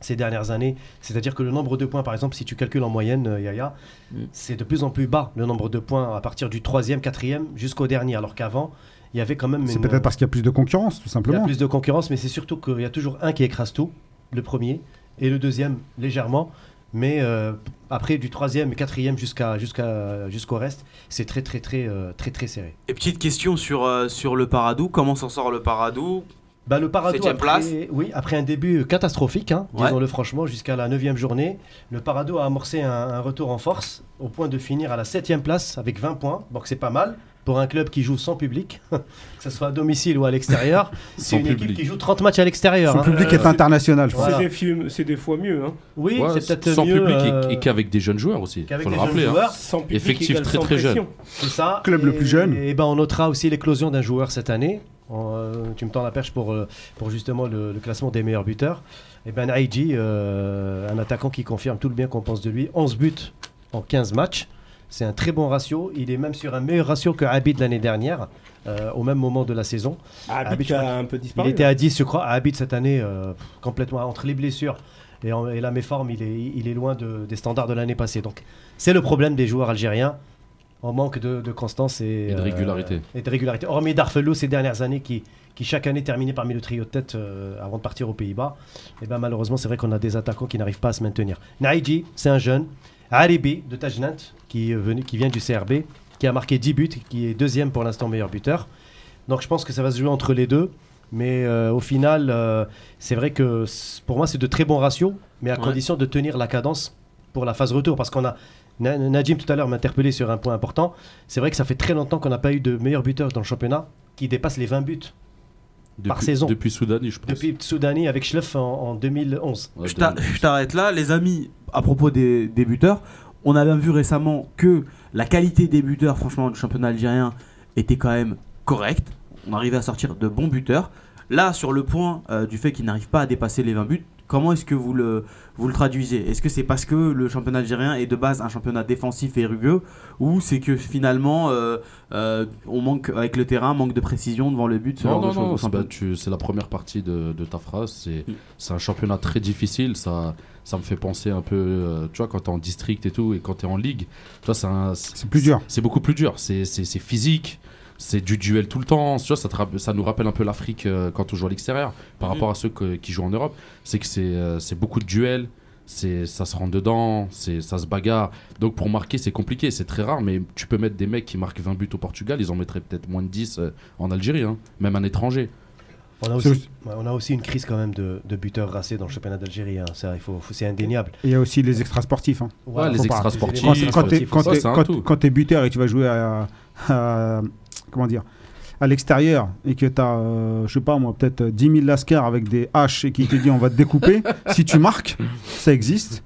ces dernières années. C'est-à-dire que le nombre de points, par exemple, si tu calcules en moyenne, euh, Yaya, Mhm. c'est de plus en plus bas le nombre de points à partir du troisième, quatrième jusqu'au dernier. Alors qu'avant, il y avait quand même C'est une- peut-être parce qu'il y a plus de concurrence, tout il y a simplement. plus de concurrence, mais c'est surtout qu'il y a toujours un qui écrase tout, le premier, et le deuxième légèrement. Mais euh, après, du troisième et quatrième jusqu'à, jusqu'à, jusqu'au reste, c'est très, très, très, euh, très, très serré. Et petite question sur, euh, sur le Paradou. Comment s'en sort le Paradou? Bah, le Parado, Septième après, place. oui, après un début catastrophique, hein, Ouais. disons-le franchement, jusqu'à la 9 journée, le Parado a amorcé un, un retour en force au point de finir à la 7 place avec 20 points. Donc c'est pas mal pour un club qui joue sans public, que ce soit à domicile ou à l'extérieur. c'est Sans une équipe public. qui joue 30 matchs à l'extérieur. Son hein. public Euh, est international, je pense. Voilà. C'est des, films- c'est des fois mieux. Hein. Oui, Ouais, c'est peut-être sans mieux. public et- euh, et, qu'avec des jeunes joueurs aussi. qu'avec faut le rappeler. hein. joueurs. Sans public Effectif très, très jeune. C'est ça. Club le plus jeune. Et ben on notera aussi l'éclosion d'un joueur cette année. En, euh, tu me tends la perche pour, euh, pour justement le, le classement des meilleurs buteurs. Et ben Aïdji, euh, un attaquant qui confirme tout le bien qu'on pense de lui. 11 buts en 15 matchs. C'est un très bon ratio. Il est même sur un meilleur ratio que Abid l'année dernière, euh, au même moment de la saison. Ah, crois a un peu Il disparu. était à 10, je crois. Abid cette année, euh, complètement entre les blessures et, en- et la méforme, il est, il est loin de- des standards de l'année passée. Donc c'est le problème des joueurs algériens. En manque de, de constance et, Et de euh, régularité. et de régularité. Hormis Darfelou ces dernières années qui, qui chaque année terminait parmi le trio de tête euh, avant de partir aux Pays-Bas. Et ben malheureusement, c'est vrai qu'on a des attaquants qui n'arrivent pas à se maintenir. Naïdji, c'est un jeune. Aribi de Tajnant, qui, est venu, qui vient du CRB, qui a marqué 10 buts, qui est deuxième pour l'instant meilleur buteur. Donc je pense que ça va se jouer entre les deux. Mais euh, au final, euh, c'est vrai que pour moi, c'est de très bons ratios, mais à Ouais. condition de tenir la cadence pour la phase retour. Parce qu'on a. Na- Najim tout à l'heure m'a interpellé sur un point important. C'est vrai que ça fait très longtemps qu'on n'a pas eu de meilleur buteur dans le championnat qui dépasse les 20 buts Depuis, Par saison. Depuis Soudani, je pense. depuis Soudani avec Schleff en, en 2011. Ouais, Je t'a- de- je t'arrête là, les amis, à propos des, buteurs. On a bien vu récemment que la qualité des buteurs, franchement, du championnat algérien était quand même correcte. On arrivait à sortir de bons buteurs. Là, sur le point euh, du fait qu'ils n'arrivent pas à dépasser les 20 buts, comment est-ce que vous le, vous le traduisez? Est-ce que c'est parce que le championnat algérien est de base un championnat défensif et rugueux ou c'est que finalement euh, euh, on manque avec le terrain, manque de précision devant le but ce Non, genre de non, non, c'est bah, la première partie de, de ta phrase. C'est Mm. c'est un championnat très difficile. Ça, ça me fait penser un peu, euh, tu vois, quand tu es en district et tout, et quand tu es en ligue, tu vois, c'est plus dur. C'est beaucoup plus dur. C'est physique. C'est du duel tout le temps. Tu vois, ça, te rapp- ça nous rappelle un peu l'Afrique euh, quand on joue à l'extérieur par rapport à ceux que- qui jouent en Europe. C'est que c'est euh, beaucoup de duels. C'est ça se rentre dedans. C'est ça se bagarre. Donc pour marquer, c'est compliqué. C'est très rare. Mais tu peux mettre des mecs qui marquent 20 buts au Portugal. Ils en mettraient peut-être moins de 10 euh, en Algérie. hein. Même un étranger. On a aussi, aussi- ouais, on a aussi une crise quand même de, de buteurs racés dans le championnat d'Algérie. hein. C'est indéniable. Et il y a aussi les extra sportifs. hein. Voilà, les faut pas- extras les sportifs. Quand, quand tout. quand t'es buteur et tu vas jouer à, à- comment dire à l'extérieur et que tu as, je sais pas moi, peut-être 10 000 lascars avec des haches et qui te dit on va te découper, si tu marques, ça existe.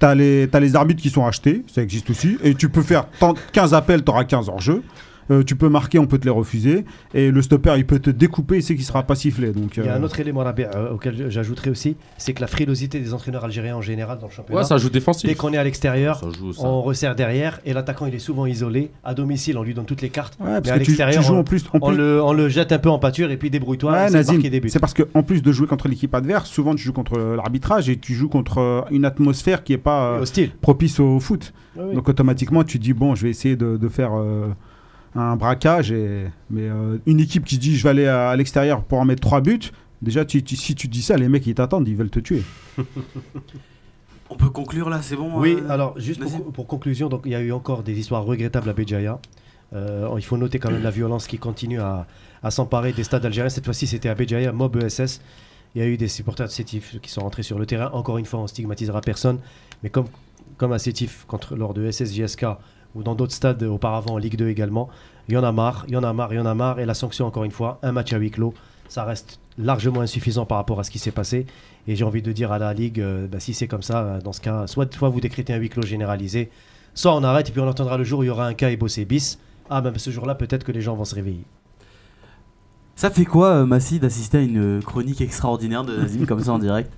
Tu as, les t'as les arbitres qui sont achetés, ça existe aussi. Et tu peux faire tant- 15 appels, tu auras 15 hors jeu. Euh, tu peux marquer, on peut te les refuser. Et le stopper, il peut te découper, il sait qu'il sera pas sifflé. Donc, Il y a euh, un autre élément euh, auquel j'ajouterai aussi, c'est que la frilosité des entraîneurs algériens en général dans le championnat. Ouais, ça joue défensif. Dès qu'on est à l'extérieur, on resserre derrière et l'attaquant il est souvent isolé. À domicile, on lui donne toutes les cartes. ouais, Mais à parce l'extérieur, joues on- en plus. En On plus le, on le jette un peu en pâture et puis débrouille-toi. Ouais, c'est parce que en plus de jouer contre l'équipe adverse, souvent tu joues contre euh, l'arbitrage et tu joues contre euh, une atmosphère qui est pas euh, hostile. propice au foot. Oui, oui. Donc automatiquement tu dis bon, je vais essayer de, de faire euh, un braquage. Et... Mais euh, une équipe qui se dit je vais aller à, à l'extérieur pour en mettre trois buts, déjà tu- tu- si tu dis ça, les mecs ils t'attendent, ils veulent te tuer. On peut conclure là, c'est bon Oui, euh, alors juste pour, pour conclusion, donc il y a eu encore des histoires regrettables à Béjaïa. Euh, il faut noter quand même la violence qui continue à, à s'emparer des stades algériens. Cette fois-ci, c'était à Béjaïa, Mob ESS. Il y a eu des supporters de Sétif qui sont rentrés sur le terrain. Encore une fois, on stigmatisera personne. Mais comme, comme à Sétif, contre, lors de SSJSK ou dans d'autres stades auparavant en Ligue 2 également, il y en a marre, il y en a marre, il y en a marre. Et la sanction, encore une fois, un match à huis clos, ça reste largement insuffisant par rapport à ce qui s'est passé. Et j'ai envie de dire à la Ligue, euh, bah, si c'est comme ça, euh, dans ce cas, soit, soit vous décrétez un huis clos généralisé, soit on arrête et puis on attendra le jour où il y aura un cas et bossé bis. Ah, ben ce jour-là, peut-être que les gens vont se réveiller. Ça fait quoi, euh, Massi, d'assister à une chronique extraordinaire de Nazim comme ça en direct?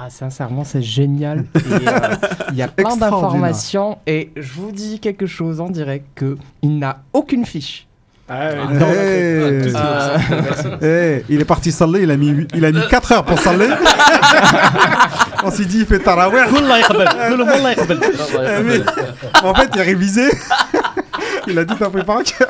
Ah, sincèrement, c'est génial. Euh, Il y a plein d'informations et je vous dis quelque chose en direct que il n'a aucune fiche. Ah, non, Euh, il est parti saler, il a mis, il a mis 4 heures pour saler. On s'est dit il fait taraweh. Eh, en fait, il a révisé. il a dit t'as préparé un cœur.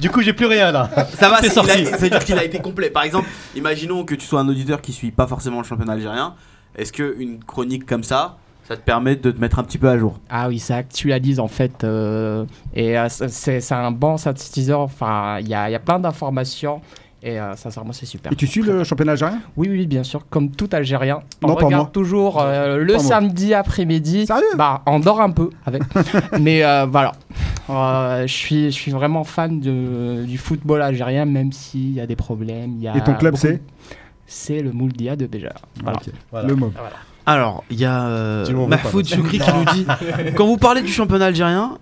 du coup, j'ai plus rien là. Ça va, C'est sorti. il a- ça veut dire qu'il a été complet. Par exemple, imaginons que tu sois un auditeur qui suit pas forcément le championnat algérien. Est-ce qu'une chronique comme ça, ça te permet de te mettre un petit peu à jour? Ah oui, ça actualise en fait. euh, et euh, c'est c'est un bon synthétiseur. Enfin, il y a, il y a plein d'informations. Et euh, sincèrement, c'est super. Et tu suis le championnat algérien? Oui, oui, bien sûr, comme tout Algérien. On Non, regarde toujours euh, le Pas moi. samedi après-midi. Sérieux? Bah, on dort un peu avec. Mais euh, voilà, Euh, je suis, je suis vraiment fan de, du football algérien, même s'il y a des problèmes. il Y a Et ton club, beaucoup- c'est? C'est le Mouldia de Béjar. Voilà. Le mot. Alors, il y a euh, Mahfoud là. Choukri qui nous dit quand vous parlez du championnat algérien,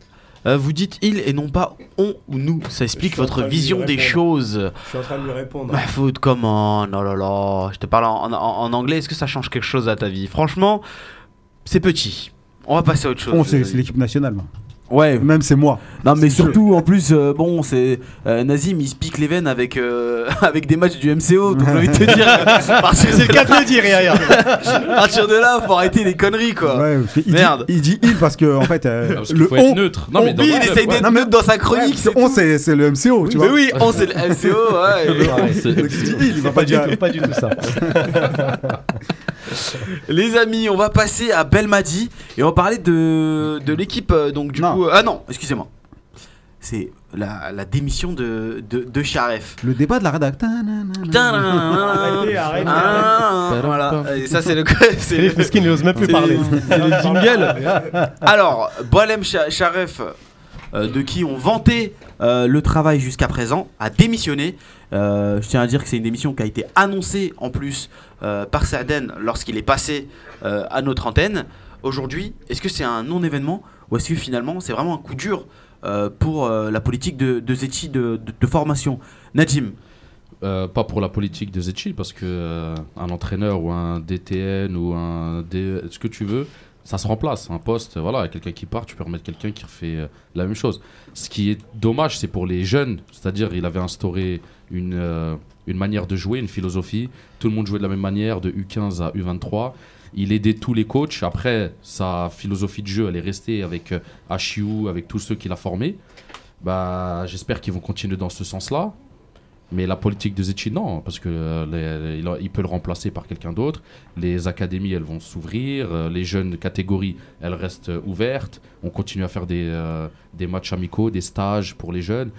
euh, vous dites il et non pas on ou nous. Ça explique votre vision des choses. Je suis en train de lui répondre. Mahfoud, comment Oh là là, je te parle en, en- en anglais. Est-ce que ça change quelque chose à ta vie? Franchement, c'est petit. On va passer à autre chose. On c'est l'équipe nationale. Ouais, Même c'est moi. non mais C'est surtout en plus, euh, bon, c'est euh, Nazim il se pique les veines avec, euh, avec des matchs du MCO, donc j'ai envie de te dire, euh, à partir de là- le dire, à partir de là, faut arrêter les conneries quoi. Ouais, il Merde. Dit, il dit il parce que en fait parce le faut être on, neutre. Non, mais On- dans oui, le il essaye d'être neutre dans sa chronique. on c'est c'est le MCO, tu mais vois. oui, on c'est le MCO, ouais. C'est- Donc, il va Pas pas du dire. tout, pas du tout ça. Les amis, on va passer à Belmadi et on va parler de, de l'équipe euh, donc du Non. coup. euh, ah non, excusez-moi. C'est la, la démission de, de, de Sharef. Le débat de la rédac. Arrêtez, arrêtez. Ah, voilà. Et ça c'est le c'est Les le- Meskin n'ose même plus parler. c'est le jingle. Alors, Boalem Sha- Sharef, euh, de qui on vantait euh, le travail jusqu'à présent, a démissionné. Euh, je tiens à dire que c'est une démission qui a été annoncée en plus euh, par Saaden lorsqu'il est passé euh, à notre antenne. Aujourd'hui, est-ce que c'est un non-événement ou est-ce que finalement c'est vraiment un coup dur pour la politique de, de Zetchi de, formation? Najim Euh, pas pour la politique de Zetchi, parce que un entraîneur ou un DTN ou un D, ce que tu veux, ça se remplace. Un poste, voilà, quelqu'un qui part, tu peux remettre quelqu'un qui refait la même chose. Ce qui est dommage, c'est pour les jeunes, c'est-à-dire il avait instauré une, euh, une manière de jouer, une philosophie. Tout le monde jouait de la même manière, de U15 à U23. Il aidait tous les coachs. Après, sa philosophie de jeu, elle est restée avec euh, HU, avec tous ceux qu'il a formés. Bah, j'espère qu'ils vont continuer dans ce sens-là. Mais la politique de Zetchi, non, parce que euh, il, peut le remplacer par quelqu'un d'autre. Les académies, elles vont s'ouvrir. les jeunes catégories, elles restent ouvertes. On continue à faire des, des matchs amicaux, des stages pour les jeunes.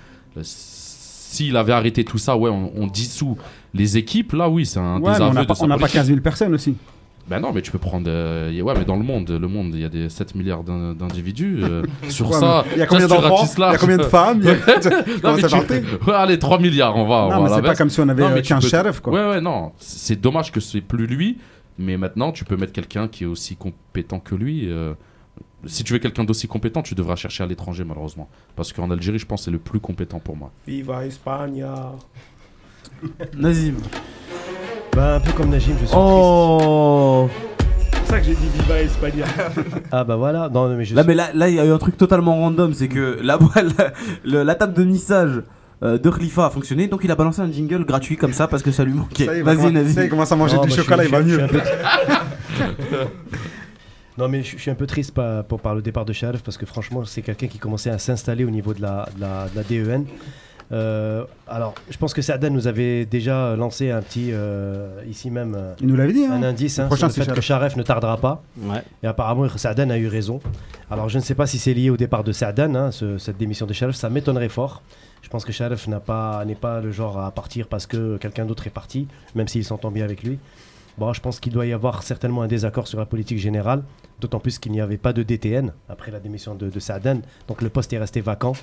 S'il avait arrêté tout ça, ouais, on, on dissout les équipes. Là, oui, c'est un Ouais, mais on désaveu n'a de pas, sa on n'a pas politique. 15 000 personnes aussi. Ben non, mais tu peux prendre. euh, ouais, mais dans le monde, le monde, il y a des 7 milliards d'in- d'individus. euh, sur Ouais, ça, mais Il y a combien d'enfants Il y a combien de femmes Il y a- Non, mais ça tu- Ouais, allez, 3 milliards, on va. on Non, mais c'est pas comme si on avait Non, mais euh, 15 peux- sheriffs, quoi. Ouais, ouais, non. C'est c'est dommage que c'est plus lui, mais maintenant, tu peux mettre quelqu'un qui est aussi compétent que lui. euh, Si tu veux quelqu'un d'aussi compétent, tu devras chercher à l'étranger, malheureusement. Parce qu'en Algérie, je pense que c'est le plus compétent pour moi. Viva España. Nazim. Bah, un peu comme Najim, je suis Oh C'est pour ça que j'ai dit Viva España. Ah bah voilà. Non, non, mais je Là, suis- mais là, là, il y a eu un truc totalement random, c'est que la, la, le- la table de mixage euh, de Khalifa a fonctionné, donc il a balancé un jingle gratuit comme ça parce que ça lui manquait. Vas-y, commencer- ça y est, il Nazim. commence à manger Non, du chocolat, il va mieux. un Non mais je, suis un peu triste par, le départ de Sharif parce que franchement c'est quelqu'un qui commençait à s'installer au niveau de la, de la, de la DEN. Euh, alors je pense que Saadan nous avait déjà lancé un petit euh, ici même euh, Il nous l'avait dit. un Hein. indice Le hein, prochain, sur le fait que Sharef ne tardera pas. Ouais. Et apparemment Saadan a eu raison. Alors je ne sais pas si c'est lié au départ de Saadan, hein, ce- cette démission de Sharef, ça m'étonnerait fort. Je pense que Sharef n'a pas n'est pas le genre à partir parce que quelqu'un d'autre est parti, même s'il s'entend bien avec lui. Bon, je pense qu'il doit y avoir certainement un désaccord sur la politique générale, d'autant plus qu'il n'y avait pas de DTN après la démission de, de Saadan, donc le poste est resté vacant.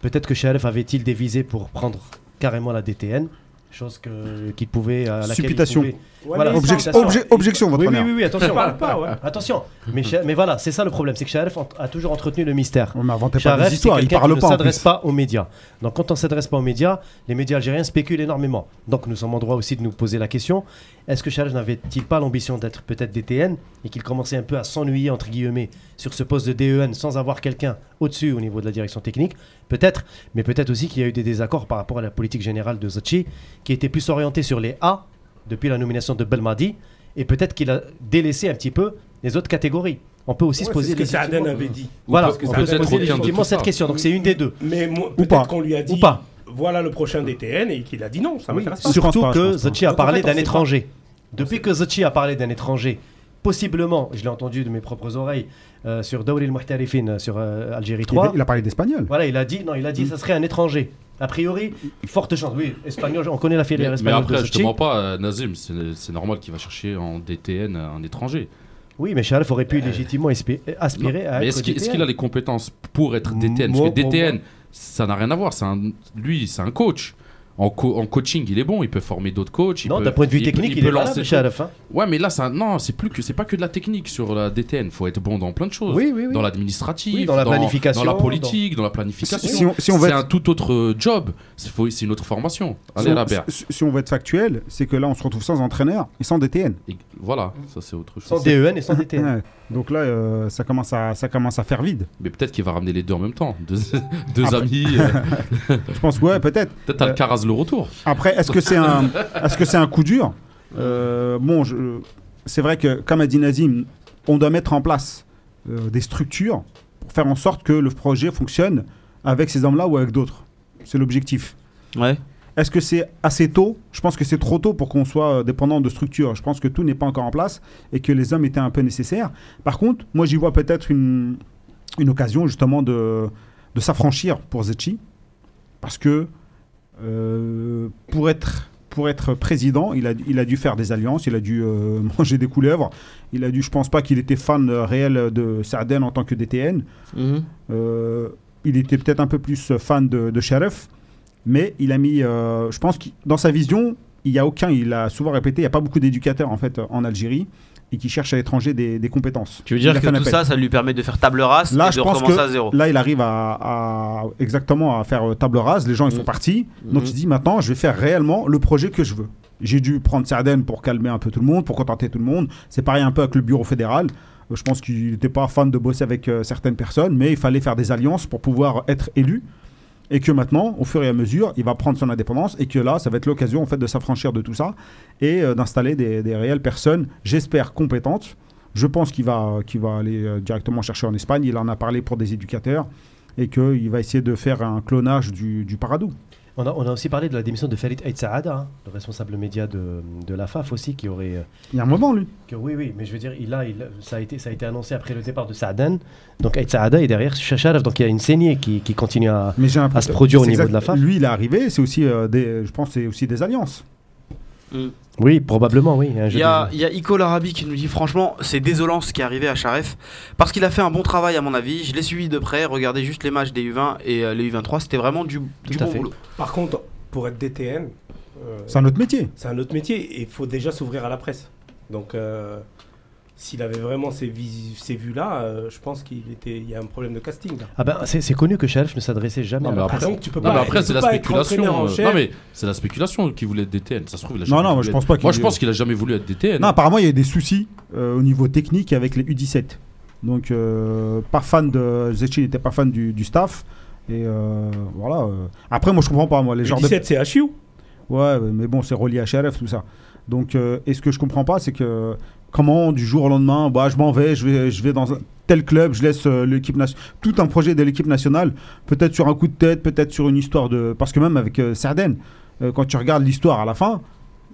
Peut-être que Sharef avait-il des visées pour prendre carrément la DTN, chose que- qu'il pouvait à laquelle il Supputation. pouvait- Ouais, Voilà, Objection, obje- objection, votre Oui, oui, honneur. oui, oui, attention. parle pas, ouais. Attention, mais, voilà, c'est ça le problème, c'est que Sharef ent- a toujours entretenu le mystère. On m'inventait pas des histoires, il qui parle ne pas en s'adresse pas aux médias. Donc quand on ne s'adresse pas aux médias, les médias algériens spéculent énormément. Donc nous sommes en droit aussi de nous poser la question, est-ce que Sharef n'avait-il pas l'ambition d'être peut-être DTN et qu'il commençait un peu à s'ennuyer, entre guillemets, sur ce poste de DEN sans avoir quelqu'un au-dessus au niveau de la direction technique? Peut-être, mais peut-être aussi qu'il y a eu des désaccords par rapport à la politique générale de Zachi, qui était plus orientée sur les A depuis la nomination de Belmadi, et peut-être qu'il a délaissé un petit peu les autres catégories. On peut aussi Ouais, se poser c'est ce que Saaden avait dit. Voilà, on peut se poser légitimement cette question. Donc c'est une des deux. Mais moi, Ou pas. peut-être qu'on lui a Ou dit pas. voilà le prochain DTN et qu'il a dit non, ça m'intéresse pas. Surtout pas, que. Zachi a en parlé fait, d'un étranger. Depuis que Zachi a parlé d'un étranger, possiblement, je l'ai entendu de mes propres oreilles, euh, sur Dawri el Muhtarifin, sur euh, Algérie Il 3. a- Il a parlé d'espagnol. Voilà, il a dit, non, il a dit, ça serait un étranger. A priori, forte chance. Oui, espagnol, on connaît la Mais, filière mais espagnole. après, de je te mens pas, euh, Nazim, c'est normal qu'il va chercher en DTN un étranger. Oui, mais Sharif aurait pu légitimement espi- aspirer à Mais être est-ce qu'il est-ce DTN. qu'il a les compétences pour être DTN Parce que DTN, ça n'a rien à voir. Un, lui, c'est un coach. En, co- en coaching, il est bon. Il peut former d'autres coachs. il Non, d'un point de vue il peut- technique, il il, peut est lancer. Ouais, mais là, ça, non, c'est plus que c'est pas que de la technique sur la DTN. Faut être bon dans plein de choses. Oui, oui, oui. Dans l'administratif, Oui, dans la planification, dans la politique, dans, la planification. Si on- si on veut c'est être- un tout autre euh, job. C'est faut- c'est une autre formation. Allez, si, on, si- on veut être factuel, c'est que là, on se retrouve sans entraîneur et sans DTN. Et Voilà, ça c'est autre chose. Sans DEN et sans DTN. Ouais. Donc là, euh, ça, commence à, ça commence à faire vide. Mais peut-être qu'il va ramener les deux en même temps. Deux, deux Après- amis. euh, Je pense que ouais, peut-être. peut-être Euh, Alcaraz le retour. Après, est-ce que c'est un, est-ce que c'est un coup dur? Euh, Bon, je- c'est vrai que, comme a dit Nazim, on doit mettre en place euh, des structures pour faire en sorte que le projet fonctionne avec ces hommes-là ou avec d'autres. C'est l'objectif. Ouais. Est-ce que c'est assez tôt? Je pense que c'est trop tôt pour qu'on soit euh, dépendant de structures. Je pense que tout n'est pas encore en place et que les hommes étaient un peu nécessaires. Par contre, moi j'y vois peut-être une, une occasion justement de, de s'affranchir pour Zetchi. Parce que pour, être, pour être président, il a, il a dû faire des alliances, il a dû euh, manger des couleuvres. Il a dû, je pense pas qu'il était fan euh, réel de Sarden en tant que DTN. Mhm. Euh, il était peut-être un peu plus fan de, de Sheriff, mais il a mis, euh, je pense que dans sa vision, il y a aucun, il a souvent répété, il n'y a pas beaucoup d'éducateurs en fait en Algérie et qui cherchent à l'étranger des, des compétences. Tu veux dire que tout appel. ça, ça lui permet de faire table rase Là, et je de pense recommencer que à zéro? là, il arrive à, à- exactement à faire euh, table rase. Les gens, ils sont Mhm. partis. Donc, Mhm. il dit maintenant, je vais faire réellement le projet que je veux. J'ai dû prendre Sarden pour calmer un peu tout le monde, pour contenter tout le monde. C'est pareil un peu avec le bureau fédéral. Euh, Je pense qu'il n'était pas fan de bosser avec euh, certaines personnes, mais il fallait faire des alliances pour pouvoir être élu. Et que maintenant, au fur et à mesure, il va prendre son indépendance et que là, ça va être l'occasion en fait de s'affranchir de tout ça et euh, d'installer des, réelles personnes, j'espère compétentes. Je pense qu'il va, va aller euh, directement chercher en Espagne. Il en a parlé pour des éducateurs et qu'il va essayer de faire un clonage du, du Paradou. On a, on a aussi parlé de la démission de Farid Aït Saada, hein, le responsable média de, de la FAF aussi, qui aurait. euh, Il y a un moment, lui. que- oui, oui, mais je veux dire, il a, il, ça, a été, ça a été annoncé après le départ de Saadan. Donc Aït Saada est derrière Chacharef, donc il y a une saignée qui, qui continue à. Mais À se produire au niveau de la FAF. Lui, il est arrivé, c'est aussi, euh, des, je pense, c'est aussi des alliances. Oui, probablement, oui. un Il y a, de- il y a Ico Larabi qui nous dit franchement, c'est désolant ce qui est arrivé à Charef parce qu'il a fait un bon travail à mon avis. Je l'ai suivi de près. Regardez juste les matchs des U20 et euh, les U23, c'était vraiment du, bon fait. boulot. Par contre, pour être DTN, euh, C'est un autre métier. c'est un autre métier et il faut déjà s'ouvrir à la presse. Donc, euh, s'il avait vraiment ces, vues-là, euh, je pense qu'il était, il y a un problème de casting. Là. Ah ben, c'est connu que Chacharef ne s'adressait jamais Non, à mais après-. Donc, tu peux Non, pas, mais après, c'est la pas être spéculation. euh. Non, mais c'est la spéculation qui voulait être DTN. Ça se trouve, il a Non, jamais non, voulu moi, je être- pense pas qu'il- Moi, je pense qu'il a jamais voulu être DTN. Non, apparemment, il y a eu des soucis euh, au niveau technique avec les U17. Donc, euh, pas fan de. Zetchi n'était pas fan du, du staff. Et euh, voilà. euh. Après, moi, je comprends pas, moi, les Le genres de. 17, c'est HU. Ouais, mais bon, c'est relié à HRF, tout ça. Donc, euh, et ce que je comprends pas, c'est que comment, du jour au lendemain, bah, je m'en vais, je vais, je vais dans un tel club, je laisse euh, l'équipe nationale. Tout un projet de l'équipe nationale, peut-être sur un coup de tête, peut-être sur une histoire de. Parce que même avec euh, euh, quand tu regardes l'histoire à la fin,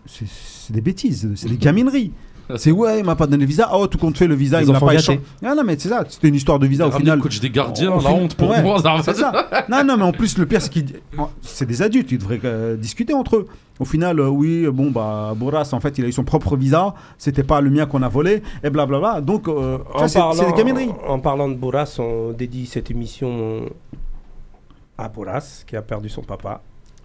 c'est des bêtises, c'est des gamineries. C'est ouais, il m'a pas donné le visa. Oh, tout compte fait, le visa, Les il m'a pas échangé. Ah non, mais c'est ça, c'était une histoire de visa au final. le coach des gardiens, On la honte pour ouais, moi. ça- c'est ça. Non, non, mais en plus, le pire, c'est qu'ils. C'est des adultes, ils devraient euh, discuter entre eux. Au final, euh, oui, bon, bah, Boras, en fait, il a eu son propre visa, c'était pas le mien qu'on a volé, et blablabla. Donc, euh, ça, En c'est c'est des gamineries. en parlant de Boras, on dédie cette émission à Boras, qui a perdu son papa.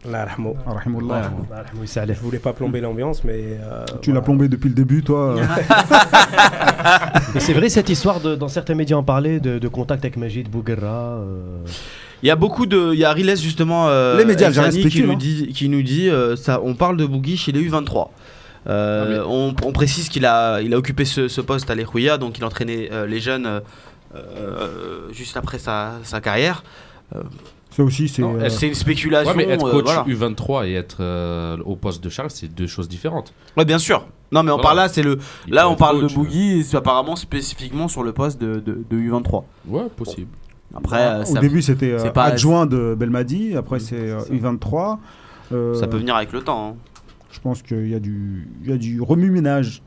La Rahmo. Ah, rahimullah. Ah, oui, ça allait. Je voulais pas plomber l'ambiance, mais. euh, Tu voilà. l'as plombé depuis le début, toi. euh. C'est vrai cette histoire, de, dans certains médias en parlait, de, de contact avec Majid Bouguerra. Il y a beaucoup de. Il y a Riles justement. euh, Les médias Elzani qui nous hein. dit, qui nous dit euh, ça, on parle de Bougui chez les U23. Euh, on, on précise qu'il a, il a occupé ce, ce poste à l'Erouya, donc il entraînait euh, les jeunes juste après sa, sa carrière. Ça aussi, c'est. Euh, une spéculation. Ouais, mais être euh, coach voilà. U23 et être euh, au poste de Charles, c'est deux choses différentes. Ouais, bien sûr. Non, mais on Voilà. parle là, c'est le. Il Là, on parle coach, de Bougui, apparemment spécifiquement sur le poste de, de, de U23. euh, Ouais, possible. Après, euh, au ça, début, c'était euh, pas- adjoint de Belmadi, après, c'est euh, U23. Euh, ça peut venir avec le temps. hein. Je pense qu'il y a du, il y a du remue-ménage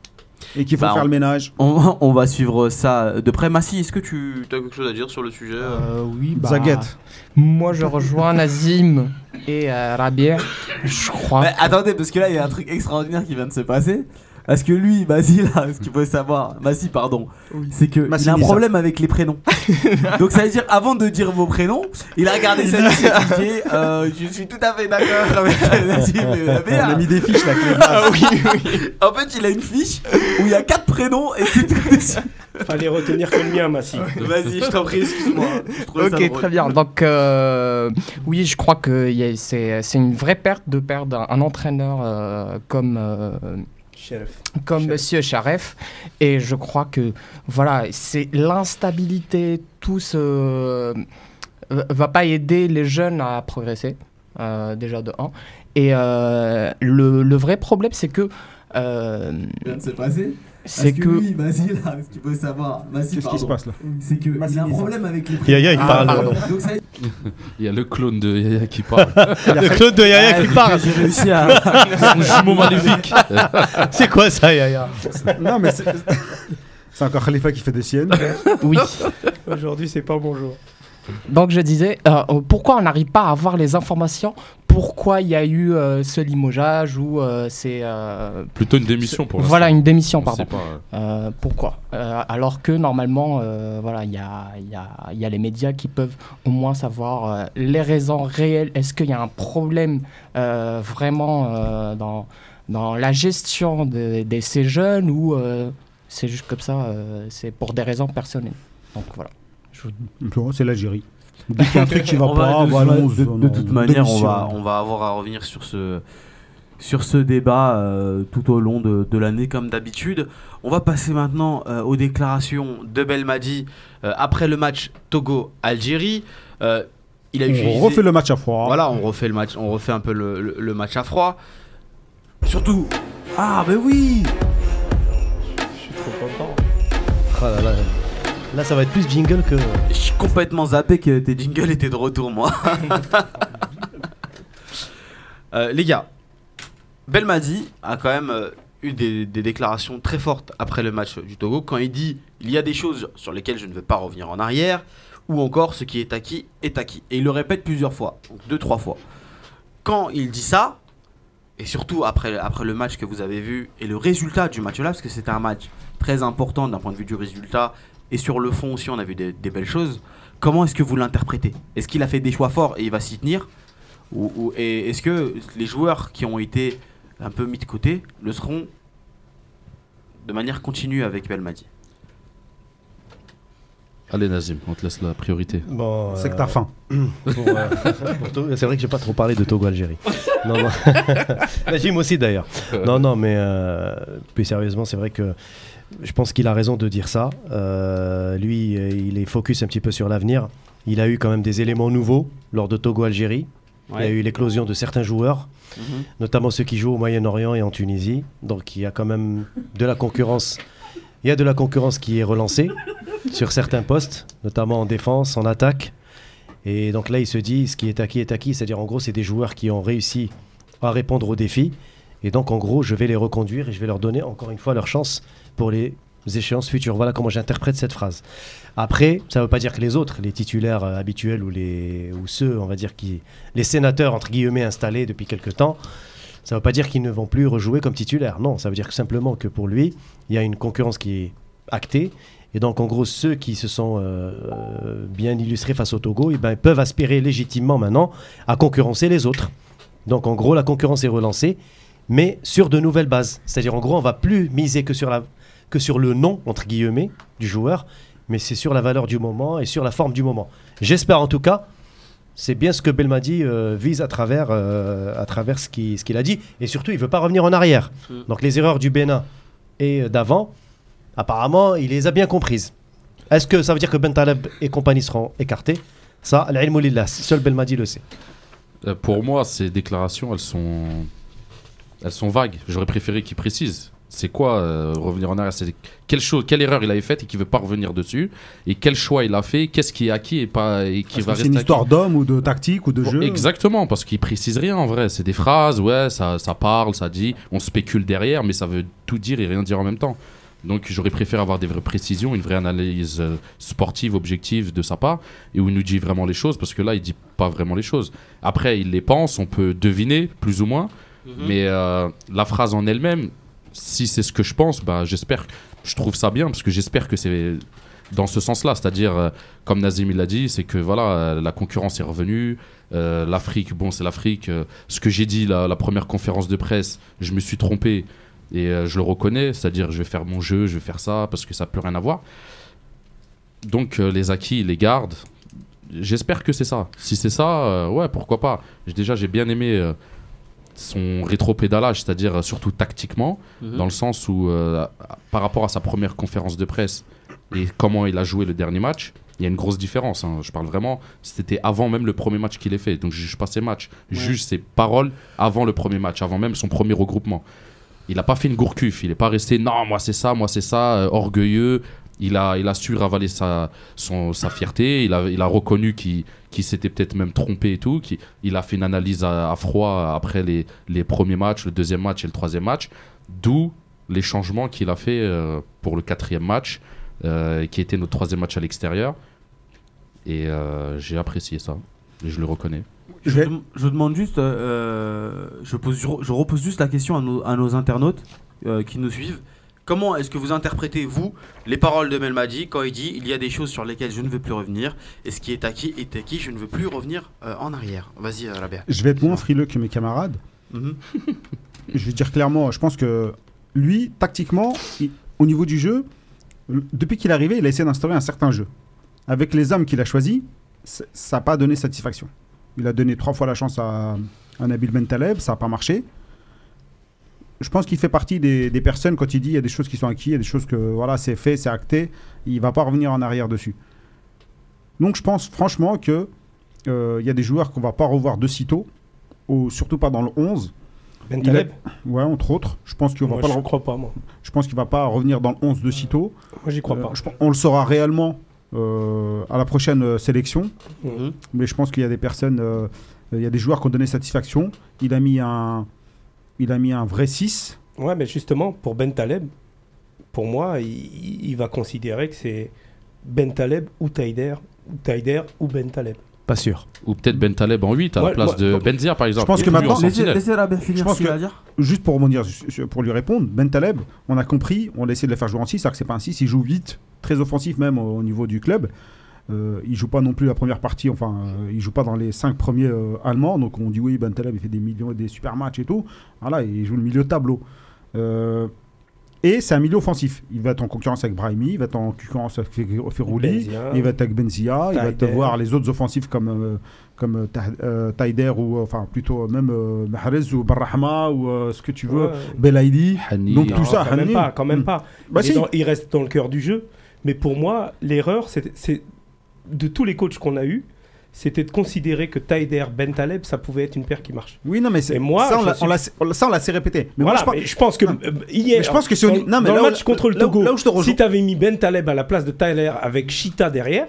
et qu'il faut Bah, faire on- le ménage. On, on va suivre ça de près. Massi, est-ce que tu as quelque chose à dire sur le sujet euh oui, bah, Zaguette. Moi, je rejoins Nazim et euh, Rabia, je crois. Mais attendez, parce que là, il y a un truc extraordinaire qui vient de se passer. Parce que lui, Massi, là, ce qu'il faut savoir, Massi, pardon, c'est que Massi il a un problème avec les prénoms. Donc ça veut dire, avant de dire vos prénoms, il a regardé il dit, euh, je suis tout à fait d'accord avec la On a mis des fiches là. Clément. Ah oui, oui. En fait, il a une fiche où il y a quatre prénoms et c'est tout dessus. Fallait retenir que le mien, Massi. Vas-y, je t'en prie, excuse-moi. Ok, très bien. Donc, euh, oui, je crois que c'est une vraie perte de perdre un, un entraîneur euh, comme, euh. Comme Monsieur Charef. Et je crois que, voilà, c'est l'instabilité, tout ce. euh, va pas aider les jeunes à progresser, euh, déjà de 1. Et euh, le, le vrai problème, c'est que. euh, passer. C'est que. lui, Massi, là, ce qu'il faut savoir, Qu'est-ce qui se passe là c'est que Massi, il a un problème avec les Yaya, il Ah, parle. pardon. Donc ça, Il y a le clone de Yaya qui parle. Le Claude de Yaya qui parle. J'ai réussi à. Son jumeau maléfique. C'est quoi ça, Yaya Non, mais c'est. C'est encore Khalifa qui fait des siennes. Oui. Aujourd'hui, c'est pas bon jour. Donc je disais, euh, euh, pourquoi on n'arrive pas à avoir les informations? Pourquoi il y a eu euh, ce limogeage ou euh, c'est... Plutôt une démission pour voilà, une démission, On pardon. pas, pourquoi? Alors que normalement, voilà, il y a, y, a, y a les médias qui peuvent au moins savoir les raisons réelles. Est-ce qu'il y a un problème vraiment dans, dans la gestion de, de ces jeunes ou c'est juste comme ça, c'est pour des raisons personnelles? Donc voilà. C'est l'Algérie. Dès qu'il y a un truc qui va On va- pas, de, voilà, de- on- de- on- de on- toute manière, on va, on va avoir à revenir sur ce, sur ce débat euh, tout au long de, de l'année, comme d'habitude. On va passer maintenant euh, aux déclarations de Belmadi euh, après le match Togo-Algérie. Euh, il a On utilisé- refait le match à froid. Voilà, on refait le match, on refait un peu le, le- le match à froid. Surtout. Ah, mais oui Je suis trop content. Oh là, là. Là, ça va être plus jingle que. Je suis complètement zappé que tes jingles étaient de retour, moi. Euh, les gars, Belmadi a quand même euh, eu des, des déclarations très fortes après le match du Togo quand il dit il y a des choses sur lesquelles je ne veux pas revenir en arrière ou encore ce qui est acquis est acquis. Et il le répète plusieurs fois, donc deux, trois fois. Quand il dit ça, et surtout après, après le match que vous avez vu et le résultat du match là, parce que c'était un match très important d'un point de vue du résultat et sur le fond aussi on a vu des, des belles choses, comment est-ce que vous l'interprétez? Est-ce qu'il a fait des choix forts et il va s'y tenir? Ou, ou- Et est-ce que les joueurs qui ont été un peu mis de côté le seront de manière continue avec Belmadi? Allez, Nazim, on te laisse la priorité. Bon, C'est que euh, t'as faim. euh, Togo- c'est vrai que j'ai pas trop parlé de Togo-Algérie. Non, non. Najim aussi d'ailleurs. Non, non, mais euh, plus sérieusement, c'est vrai que je pense qu'il a raison de dire ça. Euh, lui, il est focus un petit peu sur l'avenir. Il a eu quand même des éléments nouveaux lors de Togo-Algérie. Il y a eu l'éclosion de certains joueurs, Mhm. notamment ceux qui jouent au Moyen-Orient et en Tunisie. Donc il y a quand même de la concurrence. Il y a de la concurrence qui est relancée sur certains postes, notamment en défense, en attaque. Et donc là, il se dit, ce qui est acquis est acquis. C'est-à-dire, en gros, c'est des joueurs qui ont réussi à répondre aux défis. Et donc, en gros, je vais les reconduire et je vais leur donner encore une fois leur chance pour les échéances futures. Voilà comment j'interprète cette phrase. Après, ça ne veut pas dire que les autres, les titulaires euh, habituels ou, les, ou ceux, on va dire, qui, les sénateurs, entre guillemets, installés depuis quelques temps, ça ne veut pas dire qu'ils ne vont plus rejouer comme titulaires. Non, ça veut dire simplement que pour lui, il y a une concurrence qui est actée. Et donc, en gros, ceux qui se sont euh, euh, bien illustrés face au Togo, eh ben, peuvent aspirer légitimement maintenant à concurrencer les autres. Donc, en gros, la concurrence est relancée, mais sur de nouvelles bases. C'est-à-dire, en gros, on va plus miser que sur, la, que sur le nom, entre guillemets, du joueur, mais c'est sur la valeur du moment et sur la forme du moment. J'espère en tout cas, c'est bien ce que Belmadi euh, vise à travers, euh, à travers ce qu'il ce qu'il a dit. Et surtout, il ne veut pas revenir en arrière. Mm. Donc les erreurs du Bénin et euh, d'avant, apparemment, il les a bien comprises. Est-ce que ça veut dire que Ben Taleb et compagnie seront écartés Ça, lillah, seul Belmadi le sait. Pour moi, ces déclarations, elles sont, elles sont vagues. J'aurais préféré qu'il précise. C'est quoi euh, revenir en arrière? C'est quelle chose, quelle erreur il avait faite et qu'il veut pas revenir dessus? Et quel choix il a fait? Qu'est-ce qui est acquis et pas et qui va que C'est rester une histoire d'homme ou de tactique ou de Bon, jeu? Exactement, parce qu'il précise rien en vrai. C'est des phrases, ouais, ça, ça parle, ça dit, on spécule derrière, mais ça veut tout dire et rien dire en même temps. Donc j'aurais préféré avoir des vraies précisions, une vraie analyse euh, sportive, objective de sa part, et où il nous dit vraiment les choses, parce que là, il dit pas vraiment les choses. Après, il les pense, on peut deviner, plus ou moins, Mhm. mais euh, la phrase en elle-même, si c'est ce que je pense, bah, j'espère, je trouve ça bien, parce que j'espère que c'est dans ce sens-là, c'est-à-dire, euh, comme Nazim l'a dit, c'est que voilà, euh, la concurrence est revenue, euh, l'Afrique, bon, c'est l'Afrique. ce que j'ai dit la, la première conférence de presse, je me suis trompé et je le reconnais, c'est-à-dire, je vais faire mon jeu, je vais faire ça parce que ça peut rien avoir. Donc, euh, les acquis, les garde. J'espère que c'est ça. Si c'est ça, ouais, pourquoi pas. Déjà, j'ai bien aimé son rétro-pédalage, c'est-à-dire euh, surtout tactiquement, Mhm. dans le sens où, euh, par rapport à sa première conférence de presse et comment il a joué le dernier match, il y a une grosse différence. hein. Je parle vraiment, c'était avant même le premier match qu'il ait fait. Donc je juge pas ses matchs, je Ouais. juge ses paroles avant le premier match, avant même son premier regroupement. Il n'a pas fait une gourcuf, il n'est pas resté non, moi c'est ça, moi c'est ça, euh, orgueilleux. Il a, il a su ravaler sa, son, sa fierté, il a, il a reconnu qu'il qu'il s'était peut-être même trompé et tout. qu'il- il a fait une analyse à, à froid après les, les premiers matchs, le deuxième match et le troisième match. D'où les changements qu'il a fait euh, pour le quatrième match, euh, qui était notre troisième match à l'extérieur. Et euh, j'ai apprécié ça, et je le reconnais. Je, Je vais- dem- je demande juste, euh, je, pose, je repose juste la question à nos, à nos internautes euh, qui nous suivent. Comment est-ce que vous interprétez, vous, les paroles de Melmadi quand il dit il y a des choses sur lesquelles je ne veux plus revenir et ce qui est acquis est acquis, je ne veux plus revenir euh, en arrière Vas-y, euh. Je vais être moins frileux que mes camarades. Mhm. Je vais dire clairement, je pense que lui, tactiquement, il- au niveau du jeu, depuis qu'il est arrivé, il a essayé d'instaurer un certain jeu. Avec les hommes qu'il a choisis, ça n'a pas donné satisfaction. Il a donné trois fois la chance à, à Nabil Bentaleb, ça n'a pas marché. Je pense qu'il fait partie des, des personnes, quand il dit il y a des choses qui sont acquises, il y a des choses que voilà, c'est fait, c'est acté, il va pas revenir en arrière dessus. Donc je pense franchement que euh, il y a des joueurs qu'on va pas revoir de sitôt, ou surtout pas dans le 11. Bentaleb Ouais, entre autres. Je pense qu'il va Moi, pas je le- crois pas, moi. je pense qu'il va pas revenir dans le 11 de sitôt. Moi, j'y crois Euh, pas. je on le saura réellement euh, à la prochaine sélection. Mhm. Mais je pense qu'il y a des personnes, il y a des joueurs qui ont donné satisfaction. Il a mis un, il a mis un vrai 6. Ouais, mais justement, pour Bentaleb, pour moi, il, il va considérer que c'est Bentaleb ou Taider, ou Taider ou Bentaleb. Pas sûr. Ou peut-être Ben Taleb en 8 à la place moi- de Benzia par exemple. pense Et que maintenant- Laissez, laissez Je finir pense ce qu'il que- dire. Juste pour rebondir, pour lui répondre, Ben Taleb, on a compris, on a essayé de le faire jouer en 6, alors que c'est pas un 6, il joue 8, très offensif même au, au niveau du club. Euh, il joue pas non plus la première partie, enfin, euh, il joue pas dans les 5 premiers euh, allemands, donc on dit oui, Ben Taleb, il fait des millions, des super matchs et tout. Voilà, il joue le milieu de tableau. Euh, et c'est un milieu offensif. Il va être en concurrence avec Brahimi, il va être en concurrence avec Fer- Ferrouli, il va être avec Benzia, il va te voir les autres offensifs comme, euh, comme Taider ou enfin plutôt même euh, Mahrez ou Barrahma ou euh, ce que tu veux, Ouais. Belaïdi. Donc, Non, tout ça, quand même pas, quand même Mm. pas. Bah il, si. dans- il reste dans le cœur du jeu. Mais pour moi, l'erreur, c'est- de tous les coachs qu'on a eus, c'était de considérer que Taider, Bentaleb, ça pouvait être une paire qui marche. Oui, non, mais c'est moi, ça, on je l'a- suis- assez répété. Mais voilà, moi, je pense- mais je pense que Non. euh, hier, Mais je pense que si on dans, non, mais dans là le où- match contre le là où- Togo, là où je te rejoins- si tu avais mis Bentaleb à la place de Tyler avec Chita derrière,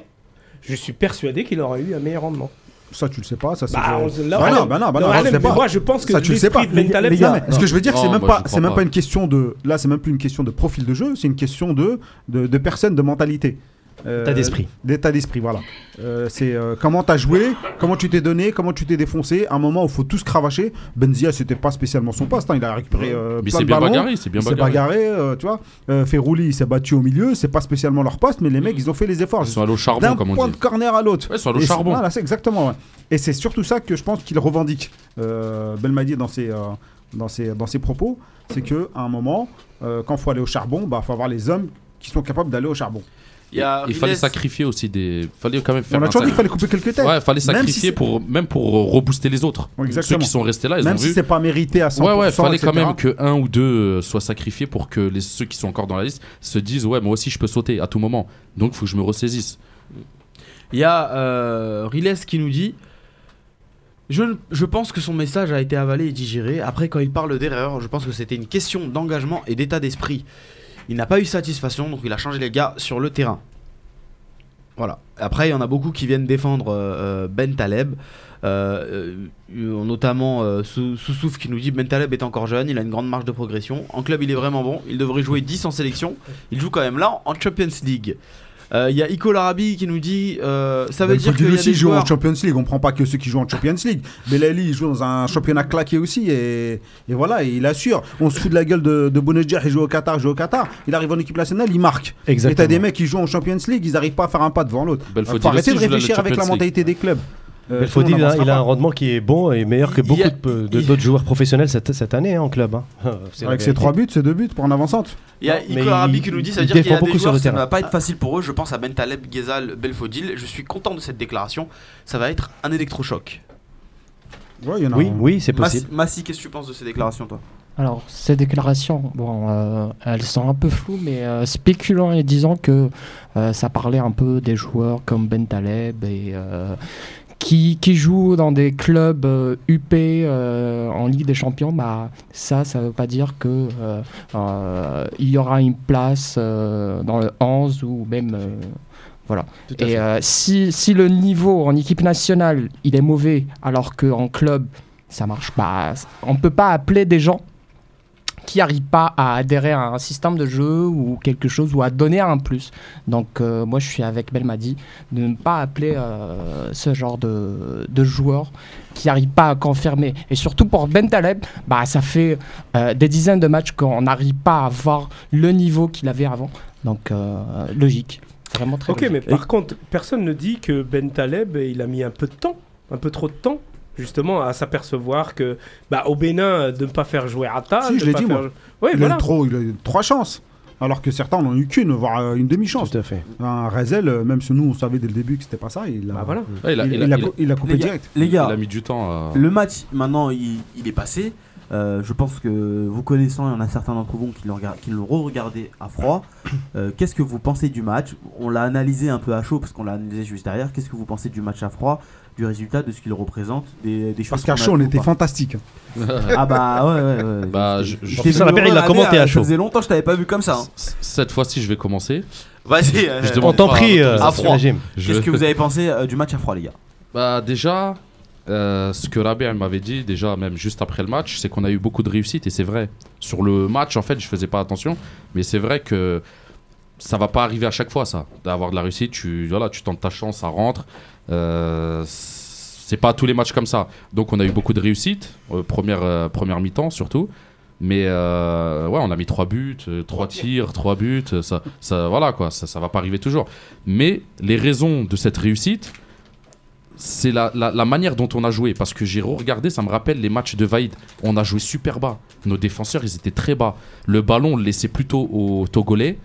je suis persuadé qu'il aurait eu un meilleur rendement. ça, tu le sais pas. Ça, c'est Bah, on- là, Bah on- non, bah non, bah non, Non, je sais mais pas. moi, je pense que Ça, tu le sais pas. ce que je veux dire, c'est même pas, c'est même pas. pas une question de, là, c'est même plus une question de profil de jeu, c'est une question de, de, de personne, de mentalité. Euh, État d'esprit. D'état d'esprit, voilà. Euh, c'est euh, comment t'as joué, comment tu t'es donné, comment tu t'es défoncé. Un moment où il faut tous cravacher. Benzia, c'était pas spécialement son poste. hein, il a récupéré Mais plein c'est de bien ballons. bagarré, c'est bien Il s'est bagarré. bagarré, tu vois. Ferrouli, il s'est battu au milieu. C'est pas spécialement leur poste, mais les mecs, ils ont fait les efforts. Ils sont allés au D'un charbon, comme on point dit. de corner à l'autre. Ouais, ils sont allés au charbon. Voilà, c'est exactement. ouais. Et c'est surtout ça que je pense qu'il revendique, euh, Belmadi, dans ses, euh, dans, ses, dans ses propos. C'est qu'à un moment, euh, quand il faut aller au charbon, il bah, faut avoir les hommes qui sont capables d'aller au charbon. Il y a Il fallait sacrifier aussi des. fallait quand même faire On a toujours dit qu'il fallait couper quelques têtes. Ouais, fallait Même sacrifier si c'est- pour même pour rebooster les autres. Ouais, Ceux exactement. qui sont restés là, ils Même ont si vu. c'est pas mérité à 100%. Ouais, ouais, fallait quand même que un ou deux euh, soient sacrifiés pour que les, ceux qui sont encore dans la liste se disent ouais, moi aussi je peux sauter à tout moment. Donc il faut que je me ressaisisse. Il y a euh, Riles qui nous dit je, je pense que son message a été avalé et digéré. Après, quand il parle d'erreur, je pense que c'était une question d'engagement et d'état d'esprit. Il n'a pas eu satisfaction, donc il a changé les gars sur le terrain. Voilà. Après, il y en a beaucoup qui viennent défendre euh, euh, Ben Taleb. Euh, notamment Sou- Soussouf qui nous dit Bentaleb est encore jeune, il a une grande marge de progression. En club, il est vraiment bon. Il devrait jouer 10 en sélection. Il joue quand même là en Champions League. Euh, Il y a Iko Larabi qui nous dit euh, Ça veut Il dire qu'il y a aussi des joue joueurs. en Champions League. On prend pas que ceux qui jouent en Champions League. Belali, il joue dans un championnat claqué aussi. Et, et voilà, et il assure. On se fout de la gueule de, de Bounedjah, il joue au Qatar, il joue au Qatar. Il arrive en équipe nationale, il marque. Et Exactement. t'as des mecs qui jouent en Champions League, ils n'arrivent pas à faire un pas devant l'autre. Belfodil Faut arrêter de la réfléchir avec la League. mentalité des clubs. Euh, Belfodil, on il, a, n'avancera il a un rendement qui est bon et meilleur que beaucoup a- de- d'autres joueurs professionnels cette, cette année hein, en club. hein. Avec ses trois buts, ses deux buts pour en avançante. Il y a Larabi il- qui nous dit Ça veut dire qu'il y a des joueurs, le ça ne va pas être facile pour eux. Je pense à Bentaleb, Ghezal, Belfodil. Je suis content de cette déclaration. Ça va être un électrochoc. Ouais, y en a Oui, un. oui, c'est possible. Massi, qu'est-ce que tu penses de ces déclarations, toi? Alors, ces déclarations, bon, euh, elles sont un peu floues, mais euh, spéculant et disant que euh, ça parlait un peu des joueurs comme Ben Taleb et euh, qui, qui jouent dans des clubs euh, UP euh, en Ligue des Champions, bah, ça, ça veut pas dire que euh, euh, y aura une place euh, dans le 11 ou même. voilà. Et si, si le niveau en équipe nationale il est mauvais alors qu'en club ça marche pas, on peut pas appeler des gens qui n'arrivent pas à adhérer à un système de jeu ou quelque chose ou à donner un plus. Donc euh, moi je suis avec Belmadi de ne pas appeler euh, ce genre de, de joueurs qui n'arrivent pas à confirmer. Et surtout pour Ben Taleb, bah, ça fait euh, des dizaines de matchs qu'on n'arrive pas à avoir le niveau qu'il avait avant. Donc logique. Vraiment très Ok, logique. mais par contre, personne ne dit que Ben Taleb, il a mis un peu de temps, un peu trop de temps, justement, à s'apercevoir que, bah, au Bénin, de ne pas faire jouer Atta. Si, je l'ai pas dit, faire- moi. Oui, il, a voilà. eu trop, il a eu trois chances. Alors que certains n'en ont eu qu'une, voire euh, une demi-chance. Tout à fait. Un Rezel, euh, même si nous on savait dès le début que c'était pas ça, il a, Bah, voilà. Ouais, il, a, il, il a- il a- il a- il a coupé Les gars, direct. Les gars, il a mis du temps à. le match, maintenant, il, il est passé. Euh, je pense que vous connaissant, il y en a certains d'entre vous qui l'ont regard- qui l'ont re-regardé à froid. Euh, Qu'est-ce que vous pensez du match? On l'a analysé un peu à chaud parce qu'on l'a analysé juste derrière. Qu'est-ce que vous pensez du match à froid, du résultat, de ce qu'il représente, des, des choses Parce qu'à a chaud, on était fantastique. Ah bah ouais, ouais, ouais. Bah, je- je- En plus, Alain Perrin, il l'a heureux commenté à euh, chaud. Ça faisait longtemps que je t'avais pas vu comme ça. hein. Cette fois-ci, je vais commencer. Vas-y. euh, Je On demande t'en prie, euh, l'autorisation. froid. Je- Qu'est-ce que vous avez pensé euh, du match à froid, les gars? Bah déjà, euh, ce que Rabi elle m'avait dit déjà même juste après le match, c'est qu'on a eu beaucoup de réussite et c'est vrai. Sur le match en fait, je faisais pas attention, mais c'est vrai que ça va pas arriver à chaque fois ça, d'avoir de la réussite. Tu voilà, tu tentes ta chance, ça rentre. Euh, c'est pas tous les matchs comme ça. Donc on a eu beaucoup de réussite, euh, première euh, première mi-temps surtout. Mais euh, ouais, on a mis trois buts, trois tirs, trois buts. Ça, ça, voilà quoi, ça, ça va pas arriver toujours. Mais les raisons de cette réussite, c'est la, la, la manière dont on a joué. Parce que j'ai regardé, ça me rappelle les matchs de Vaïd. On a joué super bas. Nos défenseurs, ils étaient très bas. Le ballon, on le laissait plutôt aux Togolais.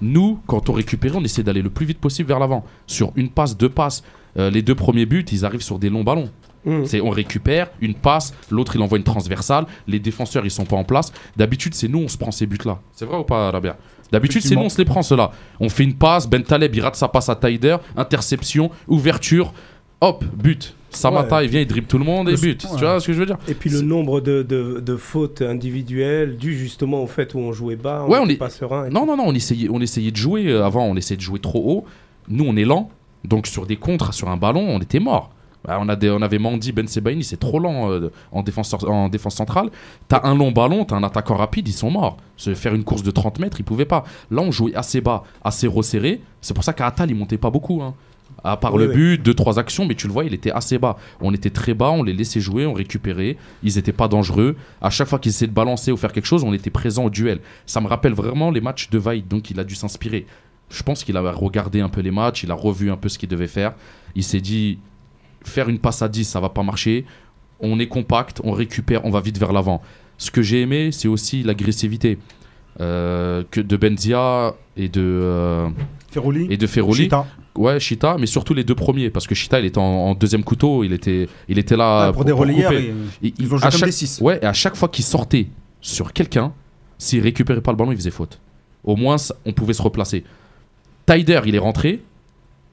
Nous, quand on récupérait, on essayait d'aller le plus vite possible vers l'avant. Sur une passe, deux passes. Euh, les deux premiers buts, ils arrivent sur des longs ballons. Mmh. C'est on récupère une passe, l'autre il envoie une transversale, les défenseurs ils sont pas en place. D'habitude c'est nous on se prend ces buts là. C'est vrai ou pas Rabia? D'habitude c'est nous on se les prend ceux-là. On fait une passe, Ben Taleb il rate sa passe à Taider, interception, ouverture, hop, but. Samata Ouais. il vient, il dribble tout le monde et Le- but. ouais. Tu vois ce que je veux dire? Et puis le nombre de, de, de fautes individuelles dû justement au fait où on jouait bas, on Ouais, on n'était est- pas serein. Non, non, non, on essayait, on essayait de jouer. euh, avant, on essayait de jouer trop haut. Nous, on est lent. Donc, sur des contres, sur un ballon, on était mort. Bah, on, a des, on avait Mandy, Ben Sebaini, c'est trop lent euh, en, défense, en défense centrale. T'as un long ballon, t'as un attaquant rapide, ils sont morts. Se faire une course de 30 mètres, ils pouvaient pas. Là, on jouait assez bas, assez resserré. C'est pour ça qu'à Atal, il montait pas beaucoup. hein. À part Oui, le but, deux, trois actions, mais tu le vois, il était assez bas. On était très bas, on les laissait jouer, on récupérait. Ils étaient pas dangereux. À chaque fois qu'ils essayaient de balancer ou faire quelque chose, on était présent au duel. Ça me rappelle vraiment les matchs de Vaid, donc il a dû s'inspirer. Je pense qu'il a regardé un peu les matchs, il a revu un peu ce qu'il devait faire. Il s'est dit, faire une passe à 10, ça va pas marcher. On est compact, on récupère, on va vite vers l'avant. Ce que j'ai aimé, c'est aussi l'agressivité euh, que de Benzia et de, euh, Ferroli, et de Ferroli. Chita. Ouais, Chita, mais surtout les deux premiers, parce que Chita, il était en, en deuxième couteau, il était, il était là pour des relayeurs, et- ils il- ont joué à comme chaque- des 6. Ouais, et à chaque fois qu'il sortait sur quelqu'un, s'il récupérait pas le ballon, il faisait faute. Au moins, on pouvait se replacer. Tyder, il est rentré,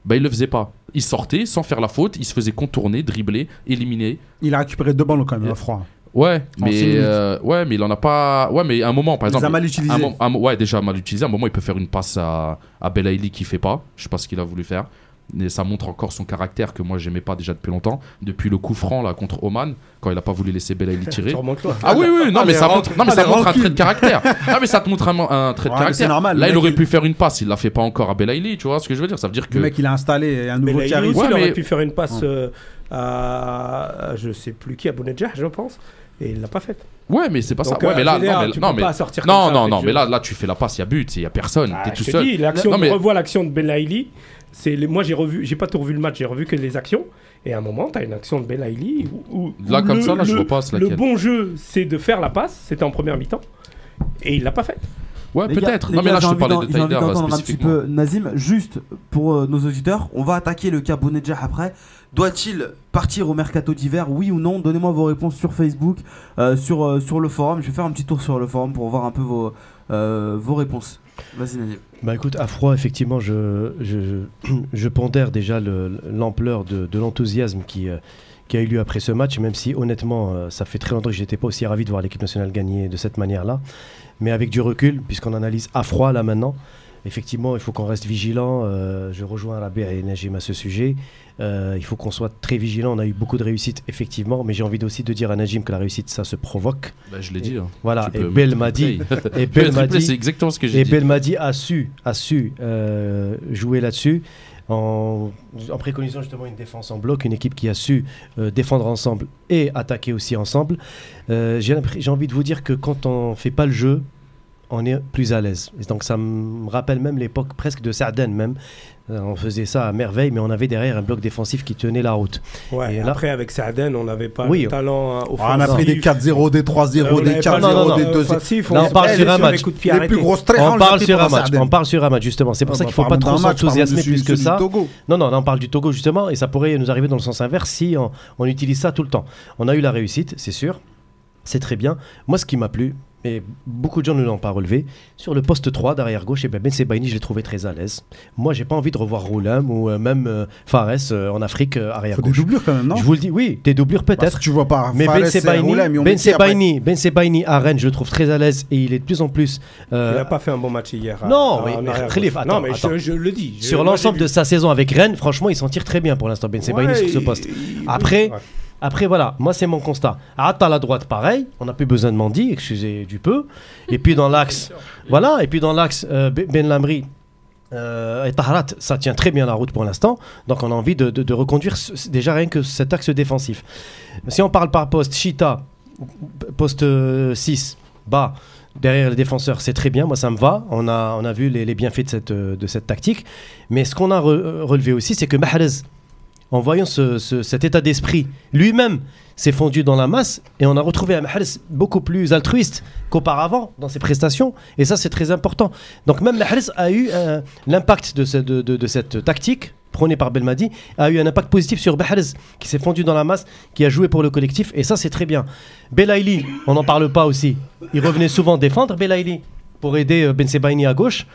bah il le faisait pas. Il sortait sans faire la faute, il se faisait contourner, dribbler, éliminer. Il a récupéré deux ballons quand même, à froid. Ouais, En mais euh, ouais, mais il en a pas. Ouais, mais à un moment, par Il les exemple, a mal un un mo- ouais, déjà mal utilisé. À un moment, il peut faire une passe à, à Belaïli qui fait pas. Je sais pas ce qu'il a voulu faire. Et ça montre encore son caractère que moi j'aimais pas déjà depuis longtemps. Depuis le coup franc là contre Oman, quand il a pas voulu laisser Belaïli tirer. Ah oui, oui, non, Ah, mais ça montre, non, mais ah, ça montre un trait de caractère. Non, mais ça te montre un, un trait de Ouais, mais caractère. c'est normal, Là, il aurait il- pu faire une passe, il l'a fait pas encore à Belaïli, tu vois ce que je veux dire? Ça veut dire que. Le mec, il a installé un Mais nouveau qui il arrive. aussi, Ouais, il aurait mais- pu faire une passe Ouais. euh, à, à je sais plus qui, à Bounedjah, je pense. Et il l'a pas faite. Ouais, mais c'est pas ça. Ouais, euh, mais là, veux dire, non, mais, tu non, peux mais, pas sortir non, comme ça, non, non, mais là, là, tu fais la passe, il y a but, il y a personne, Ah, t'es tout je te seul. dis, l'action, Non, on mais- revoit l'action de Belaïli. C'est les, moi j'ai revu, j'ai pas tout revu le match, j'ai revu que les actions. Et à un moment, tu as une action de Belaïli où, où- Là, où comme le- ça, là, je le- vois pas c'est Le laquelle. bon jeu, c'est de faire la passe. C'était en première mi-temps. Et il l'a pas fait. Ouais, peut-être. Non, mais là, je te parlais de d'entendre un petit peu Nazim, juste pour euh, nos auditeurs, on va attaquer le cas Bounedjah après. Doit-il partir au mercato d'hiver, oui ou non? Donnez-moi vos réponses sur Facebook, euh, sur, euh, sur le forum. Je vais faire un petit tour sur le forum pour voir un peu vos, euh, vos réponses. Vas-y Nazim. Bah écoute, à froid, effectivement, je, je, je pondère déjà le- l'ampleur de, de l'enthousiasme qui, euh, qui a eu lieu après ce match, même si honnêtement, euh, ça fait très longtemps que j'étais pas aussi ravi de voir l'équipe nationale gagner de cette manière-là. Mais avec du recul, puisqu'on analyse à froid là maintenant, effectivement, il faut qu'on reste vigilant. euh, je rejoins Rabé et Najim à ce sujet. Euh, il faut qu'on soit très vigilant. On a eu beaucoup de réussites, effectivement, mais j'ai envie aussi de dire à Najim que la réussite, ça se provoque. Bah, je l'ai dit. hein. Voilà, et Bel m'a dit, et Bel m'a dit, C'est exactement ce que j'ai et dit. Belmadi a su, a su euh, jouer là-dessus en, préconisant justement une défense en bloc, une équipe qui a su euh, défendre ensemble et attaquer aussi ensemble. Euh, J'ai envie de vous dire que quand on fait pas le jeu, on est plus à l'aise. Donc ça me rappelle même l'époque presque de Sarden même. Euh, on faisait ça à merveille, mais on avait derrière un bloc défensif qui tenait la route. Ouais, Et là- après, avec Saaden, on n'avait pas Oui. le talent hein, Ah, on a pris des offensif. 4-0, des 3-0, Euh, des avait pas le 4-0, non, des non, 2 offensif, Là, on parle sur un match. Les plus grosses traits, On les parle sur un match. On parle sur un match justement. C'est pour Ah, ça qu'il faut pas trop s'enthousiasmer plus du- que ça. du Togo. Non, non, là, on parle du Togo justement, et ça pourrait nous arriver dans le sens inverse si on, on utilise ça tout le temps. On a eu la réussite, c'est sûr, c'est très bien. Moi, ce qui m'a plu, et beaucoup de gens ne l'ont pas relevé, sur le poste 3 derrière gauche, et ben, ben Sebaini, je l'ai trouvé très à l'aise. Moi, j'ai pas envie de revoir Roulam ou euh, même euh, Fares euh, en Afrique euh, arrière Faut des gauche. doublures quand même, non Je vous le dis, oui, des doublures peut-être. Tu vois pas. Mais Fares Ben Sebaini, Roulem, ils ont ben, Sebaini, ben Sebaini à Rennes, je le trouve très à l'aise et il est de plus en plus. euh, Il n'a pas fait un bon match hier. à- Non, à- mais- mais Khalif, gauche. attends, Non, mais je- attends. je, le dis. Je- sur l'ensemble de sa saison avec Rennes, franchement, il s'en tire très bien pour l'instant, Ben Sebaini Ouais, sur ce poste. il- Après, ouais. Après, voilà, moi, c'est mon constat. Atta à la droite, pareil. On n'a plus besoin de Mandy, excusez du peu. Et puis dans l'axe, voilà. Et puis dans l'axe, euh, Ben Ben Lamri euh, et Taharat, ça tient très bien la route pour l'instant. Donc on a envie de, de- de reconduire ce- déjà rien que cet axe défensif. Si on parle par poste, Chita, poste euh, 6, bas. Derrière les défenseurs, c'est très bien, moi ça me va. On a, on a vu les, les bienfaits de cette, euh, de cette tactique. Mais ce qu'on a re- euh, relevé aussi, c'est que Mahrez, en voyant ce- ce- cet état d'esprit, lui-même s'est fondu dans la masse et on a retrouvé un Mahrez beaucoup plus altruiste qu'auparavant dans ses prestations. Et ça, c'est très important. Donc même Mahrez a eu euh, l'impact de cette tactique prônée par Belmadi, a eu un impact positif sur Mahrez qui s'est fondu dans la masse, qui a joué pour le collectif. Et ça, c'est très bien. Belaïli, on n'en parle pas aussi. Il revenait souvent défendre Belaïli pour aider euh, Ben Sebaini à gauche.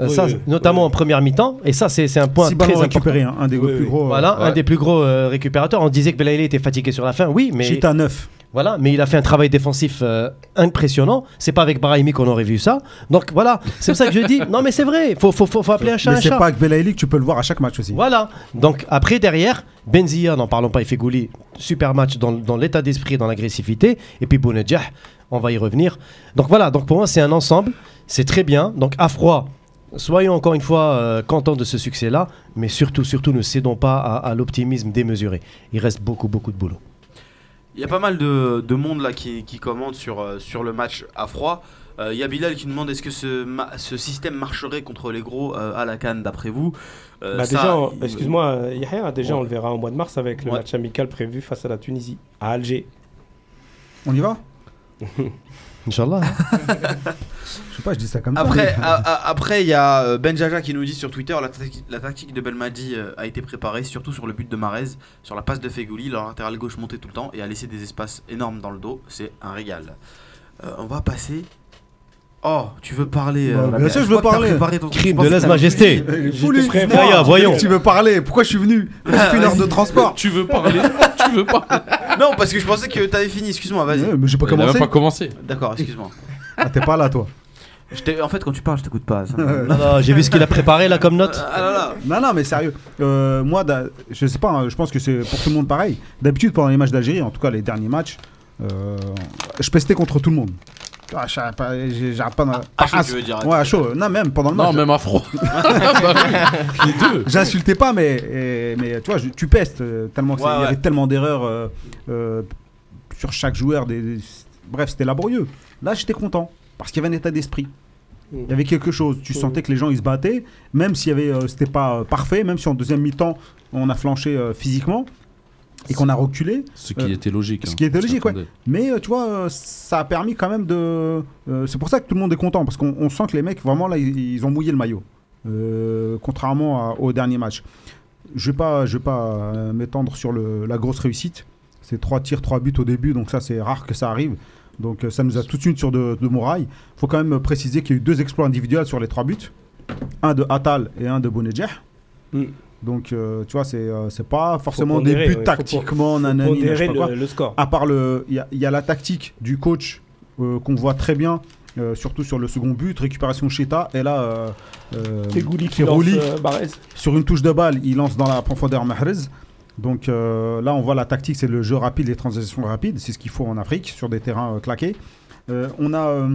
Euh, Oui, ça, oui, notamment oui. en première mi-temps. Et ça, c'est c'est un point Six très important. récupérés, hein, un des Oui, plus gros. Voilà, un des plus gros euh, récupérateurs. On disait que Belaïli était fatigué sur la fin, oui, mais Chita 9. voilà, mais il a fait un travail défensif euh, impressionnant. C'est pas avec Brahimi qu'on aurait vu ça. Donc voilà, c'est pour ça que je dis, non mais c'est vrai, faut, faut, faut, faut appeler un chat Mais un c'est chat. pas avec Belaïli que tu peux le voir à chaque match aussi. Voilà. Donc après derrière, Benzia, n'en parlons pas, il fait Gouli, super match dans, dans l'état d'esprit, dans l'agressivité. Et puis Bounedjah, on va y revenir. Donc voilà, donc pour moi c'est un ensemble, c'est très bien. Donc à froid, soyons encore une fois euh, contents de ce succès-là, mais surtout, surtout ne cédons pas à, à l'optimisme démesuré. Il reste beaucoup, beaucoup de boulot. Il y a pas mal de, de monde là qui, qui commente sur, euh, sur le match à froid. Euh, Il y a Bilal qui demande est-ce que ce, ma- ce système marcherait contre les gros euh, à la canne d'après vous? Euh, Bah, ça, déjà, excuse-moi, euh, Yahya, déjà Ouais. on le verra au mois de mars avec le Ouais. match amical prévu face à la Tunisie, à Alger. On y va? Inch'Allah. Je sais pas, je dis ça comme ça. Après, mais- a- a- après, il y a euh, Ben Jaja qui nous dit sur Twitter la tactique de Belmadi euh, a été préparée surtout sur le but de Marez, sur la passe de Fegouli, leur latéral gauche montait tout le temps et a laissé des espaces énormes dans le dos. C'est un régal. Euh, on va passer. Oh, tu veux parler Bah, euh, bien sûr, je veux parler. ton- Crime je de lèse-majesté. voyons. Tu veux parler Pourquoi je suis venu J'ai fait une heure de transport. Tu veux parler Tu veux pas Non, parce que je pensais que t'avais fini. Excuse-moi, vas-y. Ouais, mais j'ai pas Il a même commencé. pas commencé. D'accord, excuse-moi. Ah, t'es pas là, toi. Je en fait, quand tu parles, je t'écoute pas. ça. Non, non, j'ai vu ce qu'il a préparé là comme note. Ah là là. Non, non, mais sérieux. Euh, moi, je sais pas, hein, je pense que c'est pour tout le monde pareil. D'habitude, pendant les matchs d'Algérie, en tout cas les derniers matchs, euh, je pestais contre tout le monde. Ah, j'ai- pas. À chaud, Ah, tu veux dire. Ouais, à chaud. Non, même pendant le match. Non, même afro. Bah oui, Les deux. J'insultais pas, mais, et- mais tu vois, je- tu pestes euh, tellement Ouais, y avait tellement d'erreurs euh, euh, sur chaque joueur. Des, des- bref, c'était laborieux. Là, j'étais content parce qu'il y avait un état d'esprit. Il y avait quelque chose. Tu sentais que les gens ils se battaient, même s'il y avait, euh, c'était pas euh, parfait, même si en deuxième mi-temps on a flanché euh, physiquement et qu'on a reculé. Ce qui Euh, était logique. ce hein, qui était logique, ouais. Mais euh, tu vois, euh, ça a permis quand même de. euh, c'est pour ça que tout le monde est content parce qu'on on sent que les mecs vraiment là ils, ils ont mouillé le maillot, Euh, contrairement à- au dernier match. Je vais pas, je vais pas euh, m'étendre sur le- la grosse réussite. C'est trois tirs, trois buts au début, donc ça c'est rare que ça arrive. Donc euh, ça nous a tout de suite sur de, de Morail. faut quand même préciser qu'il y a eu deux exploits individuels sur les trois buts. Un de Atal et un de Bonedjeh. Mm. Donc euh, tu vois, c'est euh, c'est pas forcément pondérer, des buts ouais, faut tactiquement, Faut nanani, je sais pondérer pas quoi le, le score. à part le. Il y y, a la tactique du coach euh, qu'on voit très bien, euh, surtout sur le second but, récupération Cheta. Et là, qui Barrez. sur une touche de balle, il lance dans la profondeur Mahrez. Donc là, on voit la tactique, c'est le jeu rapide, les transitions rapides. C'est ce qu'il faut en Afrique, sur des terrains claqués. On a.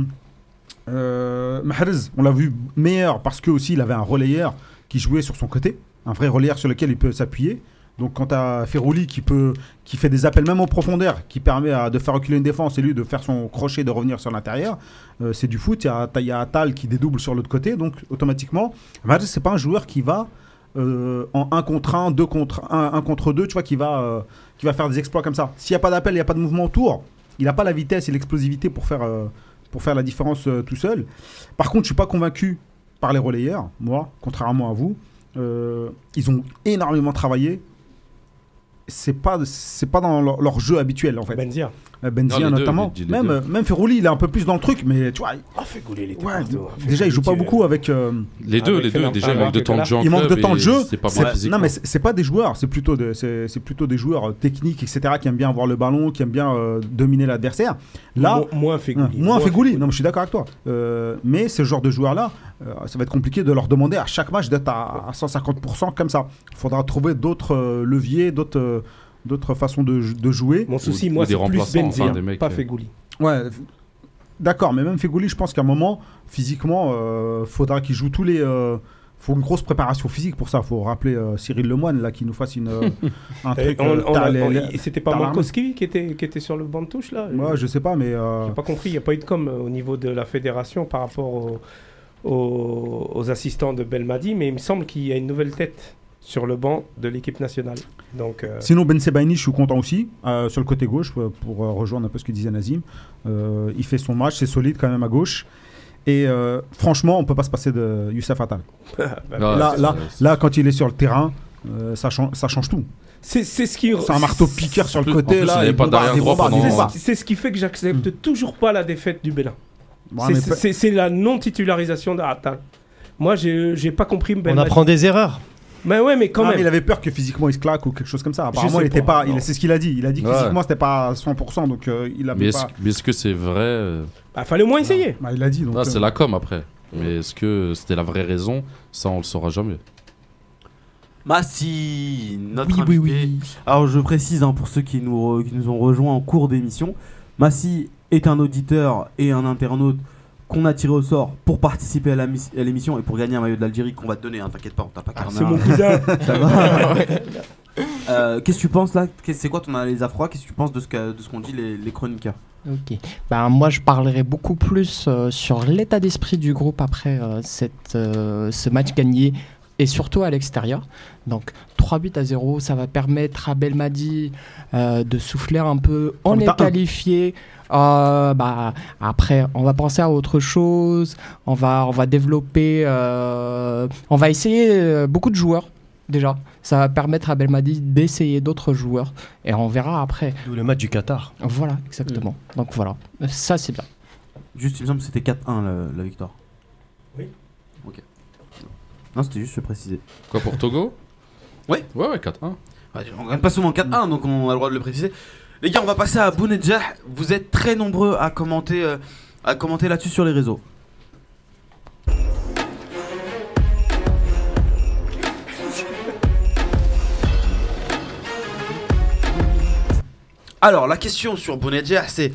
Mahrez, on l'a vu meilleur parce que aussi il avait un relayeur qui jouait sur son côté, un vrai relayeur sur lequel il peut s'appuyer. Donc quand tu as Ferrouli qui qui fait des appels même en profondeur, qui permet à- de faire reculer une défense et lui de faire son crochet de revenir sur l'intérieur, euh, c'est du foot. Il y a, Atal qui dédouble sur l'autre côté, donc automatiquement, Mahrez c'est pas un joueur qui va euh, en 1 contre 1, 2 contre 1, 1 contre 2, tu vois, qui va, euh, qui va faire des exploits comme ça. S'il n'y a pas d'appel, il n'y a pas de mouvement autour, il n'a pas la vitesse et l'explosivité pour faire, pour faire la différence tout seul. Par contre, je suis pas convaincu par les relayeurs, moi, contrairement à vous. Euh, ils ont énormément travaillé. C'est pas, pas dans leur, jeu habituel en fait. Euh, Benzia Non, deux, notamment. même, deux. même Ferrouli, il est un peu plus dans le truc, mais tu vois, Ah, Fegouli, il était ouais, partout. déjà il joue pas beaucoup avec. euh, Les deux, Avec les deux. Déjà, il manque de temps de jeu il manque de temps de jeu. C'est pas non, mais c'est pas des joueurs, c'est plutôt, de- c'est c'est plutôt des joueurs euh, techniques, etc., qui aiment bien avoir le ballon, qui aiment bien euh, dominer l'adversaire. Là, Mo- moins hein, Fegouli. moins Fegouli, non, mais je suis d'accord avec toi. Euh, mais ce genre de joueurs-là, euh, ça va être compliqué de leur demander à chaque match d'être à, à 150% comme ça. Il faudra trouver d'autres euh, leviers, d'autres euh, d'autres façons de, de jouer. Mon souci, Ou- moi, ou des c'est plus Benzia, enfin, des mecs, pas euh, Fegouli. Ouais, d'accord, mais même Fegouli, je pense qu'à un moment, physiquement, euh, faudra qu'il joue tous les. euh, faut une grosse préparation physique pour ça. Faut rappeler euh, Cyril Lemoine là qui nous fasse une euh, un truc. euh, C'était pas. Mankowski qui était, qui était sur le banc de touche, là Ouais, je sais pas, mais euh, J'ai pas compris, il n'y a pas eu de com au niveau de la fédération par rapport au- au- aux assistants de Belmadi, mais il me semble qu'il y a une nouvelle tête sur le banc de l'équipe nationale. Donc, euh, Sinon, Ben Sebaini, je suis content aussi, euh, sur le côté gauche, pour euh, rejoindre un peu ce que disait Nazim. Euh, il fait son match, c'est solide quand même à gauche. Et euh, franchement, on peut pas se passer de Youssef Attal. bah, Ouais, là, là, là, quand il est sur le terrain, euh, ça, change, ça change tout. c'est c'est ce qui. C'est un marteau piqueur sur le côté. plus, là. C'est ce qui fait que j'accepte toujours pas la défaite du Bélin. Bon, C'est- la non-titularisation d'Attal. Moi, j'ai j'ai pas compris On Belmadi. apprend des erreurs. Mais ouais, mais quand Non, mais même. il avait peur que physiquement il se claque ou quelque chose comme ça. Apparemment, il était pas. C'est ce qu'il a dit. Il a dit que Ouais. physiquement c'était pas à 100%, donc euh, il Mais avait est-ce pas. mais est-ce que c'est vrai euh, Bah, fallait au moins essayer. Bah, il a dit. Donc, Ah, c'est euh, la com après. Mais est-ce que c'était la vraie raison? Ça, on le saura jamais. Massi, notre Oui, invité. oui, oui. Alors je précise hein, pour ceux qui nous, re- qui nous ont rejoints en cours d'émission, Massi est un auditeur et un internaute qu'on a tiré au sort pour participer à la mis- à l'émission et pour gagner un maillot de l'Algérie qu'on va te donner, hein, t'inquiète pas, on t'a pas Ah, c'est mon cousin. Ça va Euh, Qu'est-ce que tu penses là? C'est quoi ton analyse à froid? Qu'est-ce que tu penses de ce que- de ce qu'ont dit les, les chroniqueurs? Ok. Ben, moi, je parlerai beaucoup plus euh, sur l'état d'esprit du groupe après euh, cette, euh, ce match gagné et surtout à l'extérieur. Donc 3 buts à 0, ça va permettre à Belmadi euh, de souffler un peu. On est qualifié. Euh, bah, après, on va penser à autre chose. On va, on va développer. euh, on va essayer beaucoup de joueurs déjà. Ça va permettre à Belmadi d'essayer d'autres joueurs et on verra après. D'où le match du Qatar. Voilà, exactement. Donc voilà, ça c'est bien. Juste, il me semble que c'était 4-1 la, la victoire. Oui. Ok. Non, c'était juste, je préciser. Quoi pour Togo? Ouais, ouais, 4-1. Ouais, on gagne pas souvent 4-1, donc on a le droit de le préciser. Les gars, on va passer à Bounedjah. Vous êtes très nombreux à commenter, euh, à commenter là-dessus sur les réseaux. Alors, la question sur Bounedjah, c'est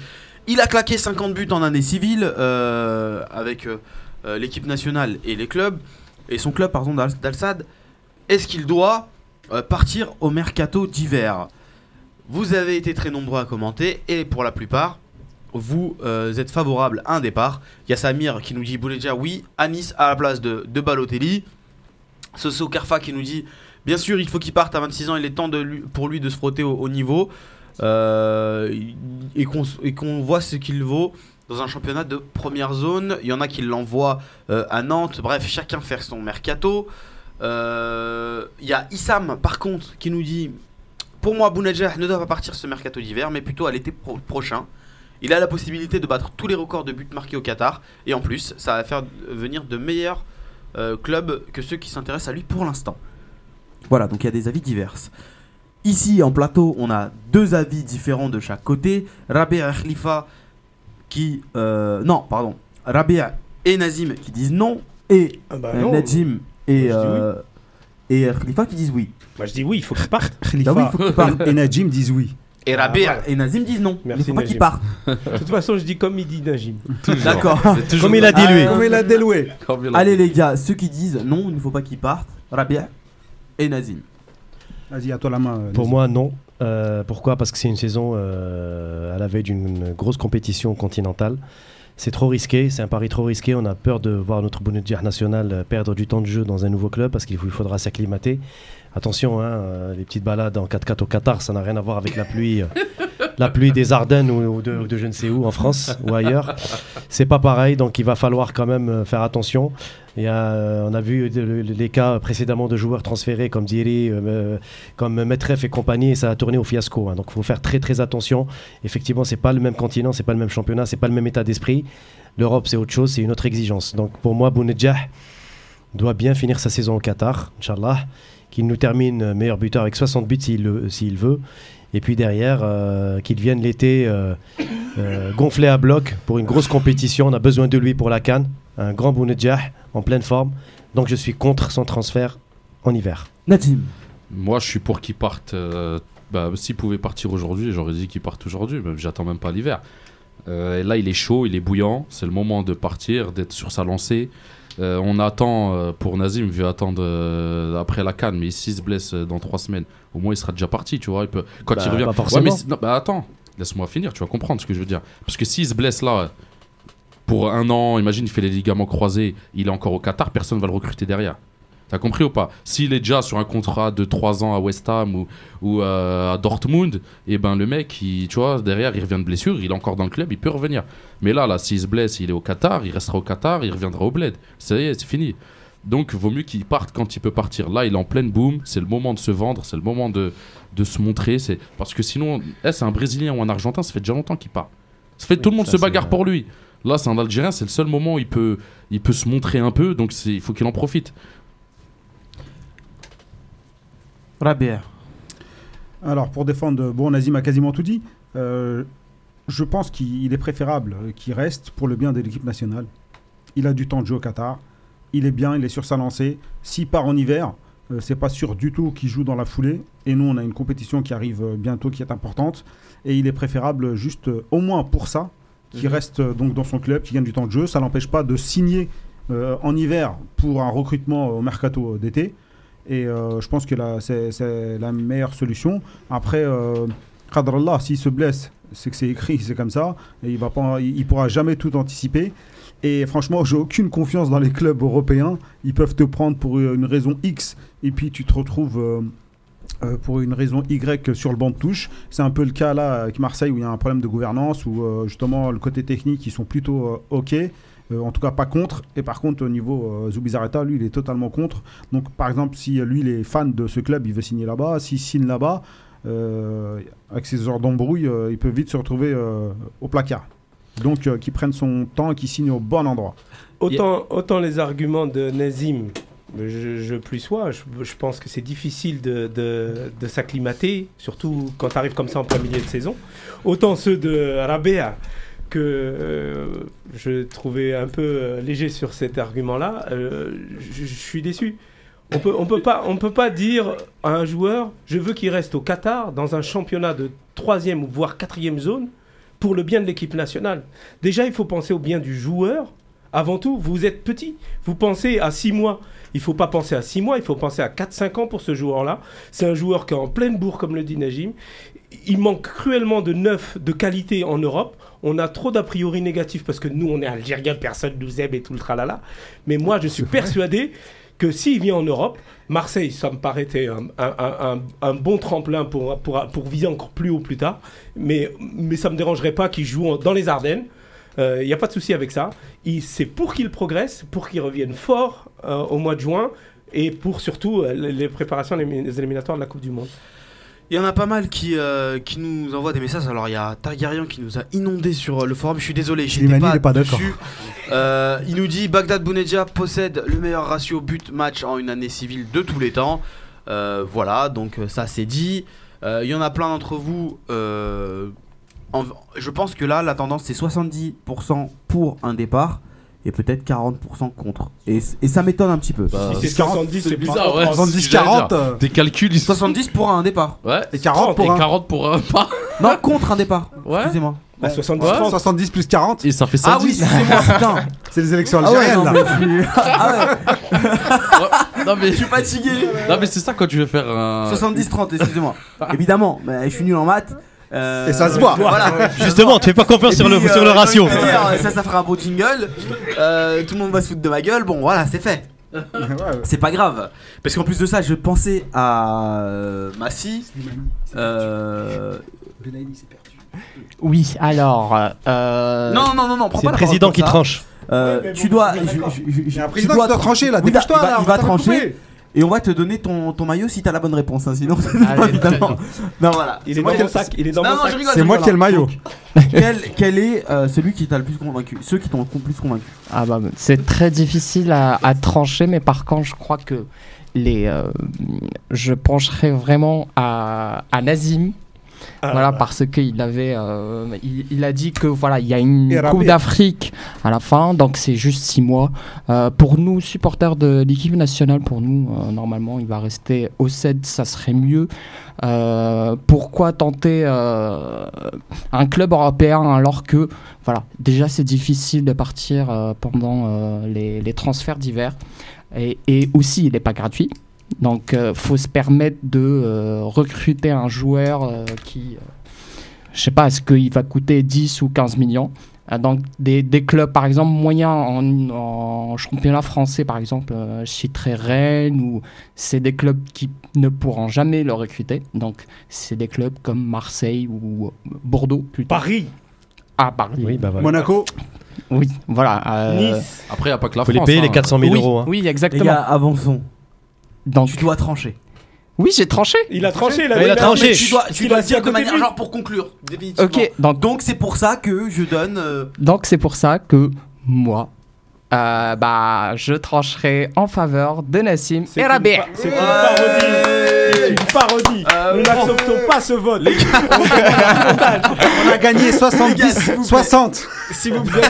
il a claqué 50 buts en année civile euh, avec euh, l'équipe nationale et les clubs, et son club, pardon, d'Al-Sad. Est-ce qu'il doit euh, partir au mercato d'hiver Vous avez été très nombreux à commenter, et pour la plupart, vous euh, êtes favorable à un départ. Il y a Samir qui nous dit Bounedjah, oui, à Nice à la place de, de Balotelli. Soso Karfa qui nous dit Bien sûr, il faut qu'il parte à 26 ans, il est temps pour lui de se frotter au, au niveau euh, et qu'on voit ce qu'il vaut dans un championnat de première zone. Il y en a qui l'envoient à Nantes, bref, chacun faire son mercato. Euh, Il y a Issam, par contre, qui nous dit Pour moi, Bounedjah ne doit pas partir ce mercato d'hiver, mais plutôt à l'été pro- prochain. Il a la possibilité de battre tous les records de buts marqués au Qatar, et en plus, ça va faire venir de meilleurs euh, clubs que ceux qui s'intéressent à lui pour l'instant. Voilà, donc il y a des avis divers. Ici, en plateau, on a deux avis différents de chaque côté. Rabia et Khalifa qui... euh, non, pardon. Rabia et Nazim qui disent non. Et Ah bah euh, non. Najim et, euh, et Khalifa qui disent oui. Moi je dis oui, il faut qu'il parte. Khalifa Ah oui, il faut qu'il parte. et Najim disent oui. Et Ah, Rabia et Nazim disent non. Merci, il faut pas qu'ils Najim. partent. De toute façon, je dis comme il dit Najim. D'accord. Comme il a dit lui. Comme il a déloué. Comme il a Allez les gars, ceux qui disent non, il ne faut pas qu'ils partent. Rabia et Nazim. Vas-y, à toi la main. euh, Pour Nazim. moi, non. Euh, pourquoi? Parce que c'est une saison euh, à la veille d'une grosse compétition continentale. C'est trop risqué, c'est un pari trop risqué. On a peur de voir notre Bounedjah national euh, perdre du temps de jeu dans un nouveau club parce qu'il faudra s'acclimater. Attention, hein, euh, les petites balades en 4x4 au Qatar, ça n'a rien à voir avec la pluie, euh, la pluie des Ardennes ou, de, je ne sais où en France ou ailleurs. C'est pas pareil, donc il va falloir quand même euh, faire attention. Il y a, on a vu les cas précédemment de joueurs transférés comme Diri, euh, euh, comme Metref et compagnie, et ça a tourné au fiasco. hein. Donc il faut faire très très attention. Effectivement, c'est pas le même continent, c'est pas le même championnat, c'est pas le même état d'esprit. L'Europe, c'est autre chose, c'est une autre exigence. Donc pour moi, Bounedjah doit bien finir sa saison au Qatar, Inch'Allah, qu'il nous termine meilleur buteur avec 60 buts s'il veut. Et puis derrière, euh, qu'il vienne l'été euh, euh, gonflé à bloc pour une grosse compétition. On a besoin de lui pour la Cannes. Un grand Bounedjah en pleine forme. Donc je suis contre son transfert en hiver. Nazim. Moi, je suis pour qu'il parte. euh, bah, s'il pouvait partir aujourd'hui, j'aurais dit qu'il parte aujourd'hui. mais J'attends même pas l'hiver. Euh, et là, il est chaud, il est bouillant. C'est le moment de partir, d'être sur sa lancée. Euh, on attend euh, pour Nazim, je vais attendre euh, après la canne, mais s'il se blesse dans trois semaines, au moins il sera déjà parti, tu vois. Il peut, quand Bah, il revient. pas forcément. Ouais, mais c'est- non, bah, attends, laisse-moi finir, tu vas comprendre ce que je veux dire. Parce que s'il se blesse là, pour un an, imagine, il fait les ligaments croisés, il est encore au Qatar, personne va le recruter derrière. T'as compris ou pas? S'il est déjà sur un contrat de 3 ans à West Ham ou, ou euh, à Dortmund, et ben le mec, il, tu vois, derrière, il revient de blessure, il est encore dans le club, il peut revenir. Mais là, là, s'il se blesse, il est au Qatar, il restera au Qatar, il reviendra au bled. Ça y est, c'est fini. Donc, vaut mieux qu'il parte quand il peut partir. Là, il est en pleine boom, c'est le moment de se vendre, c'est le moment de, de se montrer. C'est parce que sinon, eh, c'est un Brésilien ou un Argentin, ça fait déjà longtemps qu'il part. Ça fait Oui, tout le monde se bagarre pour lui. Là, c'est un Algérien, c'est le seul moment où il peut, il peut se montrer un peu, donc il faut qu'il en profite. Rabia. Alors, pour défendre, bon, Nazim a quasiment tout dit. Euh, je pense qu'il est préférable qu'il reste pour le bien de l'équipe nationale. Il a du temps de jeu au Qatar. Il est bien, il est sur sa lancée. S'il part en hiver, euh, c'est pas sûr du tout qu'il joue dans la foulée. Et nous, on a une compétition qui arrive bientôt, qui est importante. Et il est préférable juste, euh, au moins pour ça, qu'il Mhm. reste euh, donc dans son club, qu'il gagne du temps de jeu. Ça l'empêche pas de signer euh, en hiver pour un recrutement au mercato d'été. Et euh, je pense que c'est la meilleure solution. Après, euh, s'il se blesse, c'est que c'est écrit, c'est comme ça. Et il il pourra jamais tout anticiper. Et franchement, j'ai aucune confiance dans les clubs européens. Ils peuvent te prendre pour une raison X et puis tu te retrouves euh, euh, pour une raison Y sur le banc de touche. C'est un peu le cas là avec Marseille où il y a un problème de gouvernance où justement le côté technique ils sont plutôt ok. Euh, en tout cas pas contre. Et par contre au niveau euh, Zubizarreta lui il est totalement contre. Donc par exemple si euh, lui il est fan de ce club il veut signer là-bas. S'il signe là-bas avec ces heures d'embrouille il peut vite se retrouver au placard. Donc euh, qu'il prenne son temps et qu'il signe au bon endroit. Autant, autant les arguments de Nazim, je, plus sois, je, pense que c'est difficile de, de- de s'acclimater, surtout quand tu arrives comme ça en plein milieu de saison. Autant ceux de Rabea, que euh, je trouvais un peu euh, léger sur cet argument-là, euh, je, suis déçu. On peut, on peut pas, on peut pas dire à un joueur, je veux qu'il reste au Qatar dans un championnat de troisième ou voire quatrième zone pour le bien de l'équipe nationale. Déjà, il faut penser au bien du joueur. Avant tout, vous êtes petit. Vous pensez à six mois. Il faut pas penser à six mois, il faut penser à 4-5 ans pour ce joueur-là. C'est un joueur qui est en pleine bourre, comme le dit Najim. Il manque cruellement de neuf de qualité en Europe. On a trop d'a priori négatifs parce que nous, on est algériens, personne nous aime et tout le tralala. Mais moi, je suis persuadé que s'il vient en Europe, Marseille, ça me paraît un, un, un, un bon tremplin pour, pour, pour viser encore plus haut plus tard. Mais, mais ça ne me dérangerait pas qu'il joue dans les Ardennes. Il n'y a pas de souci avec ça. C'est pour qu'il progresse, pour qu'il revienne fort euh, au mois de juin et pour surtout euh, les les préparations les, les éliminatoires de la Coupe du Monde. Il y en a pas mal qui, euh, qui nous envoient des messages. Alors il y a Targaryen qui nous a inondé sur euh, le forum. Je suis désolé, j'étais pas, pas d'accord. Euh, il nous dit Bagdad Bounedjah possède le meilleur ratio but-match en une année civile de tous les temps. Euh, voilà, donc ça c'est dit. Il y en a plein d'entre vous. en- je pense que là, la tendance c'est 70% pour un départ et peut-être 40% contre. Et, et ça m'étonne un petit peu. Bah, Si c'est 70, c'est bizarre, ouais. 70, c'est ce que j'allais 40, dire. euh, Tes calculs, ils sont. 70 pour un départ. Ouais. et 40 pour Et un. 40 pour un pas. Non, contre un départ. Ouais. Excusez-moi. Bah, 70 Ouais, 30. 70 plus 40, Et ça fait 110. Ah oui, excusez-moi, putain. c'est les élections Ah ouais, algériennes non, là. mais je suis- ah ouais, non mais, je suis fatigué. non, mais c'est ça quand tu veux faire un. 70-30, excusez-moi. Évidemment, mais je suis nul en maths. Euh, Et ça se voit. Voilà. Justement, tu fais pas confiance sur le, sur euh, le ratio. de dire, Ça, ça fera un beau jingle. Euh, tout le monde va se foutre de ma gueule. Bon, voilà, c'est fait. C'est pas grave. Parce qu'en plus de ça, je pensais à euh, Massy. Euh... Oui, alors. euh, Non, non, non, non, prends C'est pas le la président qui ça. tranche. Euh, Ouais, tu dois. tu président dois qui doit trancher là, Oui, dépêche-toi il va- là, il on va va trancher. Et on va te donner ton, ton maillot si t'as la bonne réponse. hein, sinon, Allez. évidemment. Non, voilà. Il est moi dans qui- mon sac. Il est dans Non, mon non, sac. C'est moi qui ai le maillot. quel, quel est euh, celui qui t'a le plus convaincu Ceux qui t'ont le plus convaincu? Ah bah, c'est très difficile à, à trancher, mais par contre, je crois que les, euh, je pencherai vraiment à, à Nazim. Ah, voilà, parce qu'il avait, euh, il, il a dit que voilà, il y a une Coupe d'Afrique à la fin, donc c'est juste six mois. Euh, pour nous, supporters de l'équipe nationale, pour nous, euh, normalement, il va rester au CED, ça serait mieux. Pourquoi tenter un club européen alors que, voilà, déjà c'est difficile de partir pendant les, les transferts d'hiver et, et aussi il n'est pas gratuit. Donc, il faut se permettre de euh, recruter un joueur euh, qui, euh, je sais pas, est-ce qu'il va coûter 10 ou 15 millions Euh, Donc, des, des clubs, par exemple, moyens en, en championnat français, par exemple, euh, je citerai Rennes, ou c'est des clubs qui ne pourront jamais le recruter. Donc, c'est des clubs comme Marseille ou Bordeaux, plutôt. Paris, Ah, Paris. Oui, bah voilà. Monaco, Oui, voilà. euh, Nice. Après, il n'y a pas que la Faut France. les payer les hein. 400 000 oui, euros. hein. oui, Les exactement. gars, avançons. Donc, Tu dois trancher. oui, j'ai tranché. Il a tranché. Il a oui, tranché. mais Tu dois, tu dois a dire de manière genre pour conclure. Définitivement. Ok, donc Donc c'est pour ça que je donne. euh, Donc c'est pour ça que moi, euh, bah, je trancherai en faveur de Nassim C'est et Rabé. C'est une parodie. C'est une parodie. Euh, Nous bon. n'acceptons pas ce vote. on a gagné 70, 60. S'il vous plaît.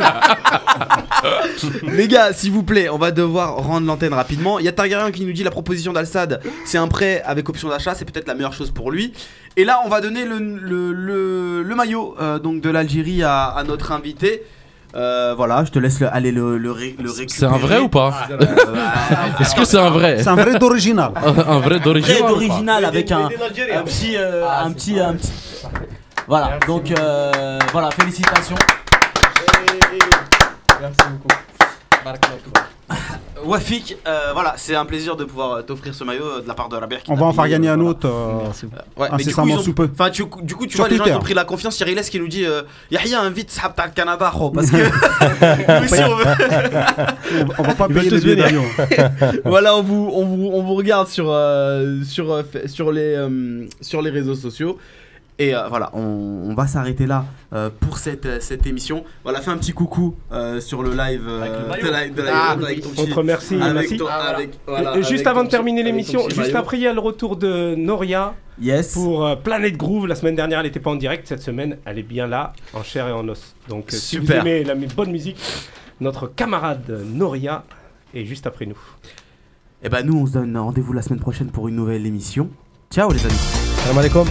Les gars, s'il vous plaît, on va devoir rendre l'antenne rapidement. Il y a Targaryen qui nous dit la proposition d'Al-Sad, c'est un prêt avec option d'achat, c'est peut-être la meilleure chose pour lui. Et là, on va donner le, le, le- le maillot euh, donc de l'Algérie à, à notre invité. Euh, voilà, je te laisse le- aller le, le, ré- le récupérer. C'est un vrai ou pas Euh, Est-ce que c'est un vrai? C'est un vrai d'original. Un vrai d'origine Très ou pas? original avec un, un petit, euh, un petit, un petit. Voilà. Donc euh, voilà, félicitations. Wafik, euh, voilà, c'est un plaisir de pouvoir euh, t'offrir ce maillot euh, de la part de Rabert. qui On va en faire gagner euh, un autre. euh, Incessamment sous peu. Enfin, tu, du coup, tu Sur vois, les gens ont pris la confiance. Cyril qui nous dit euh, Yahya invite Sahab Tal Canada, parce que nous aussi, on veut- on va pas payer les billets d'avion. voilà, on vous, on vous, on vous regarde sur, euh, sur, euh, sur, les, euh, sur les réseaux sociaux. Et euh, voilà, on, on va s'arrêter là euh, pour cette, euh, cette émission. Voilà, fais un petit coucou euh, sur le live euh, Avec le de la- de la- Ah, avec ton On te remercie. avec merci. ton- avec- voilà, Et juste avec avant de terminer l'émission, juste maillot. après, il y a le retour de Noria Yes. pour euh, Planet Groove. La semaine dernière, elle n'était pas en direct. Cette semaine, elle est bien là, en chair et en os. Donc, euh, si vous Super. aimez la bonne musique, notre camarade Noria est juste après nous. Et bah nous on se donne rendez-vous la semaine prochaine pour une nouvelle émission. Ciao les amis. Salam alaikum.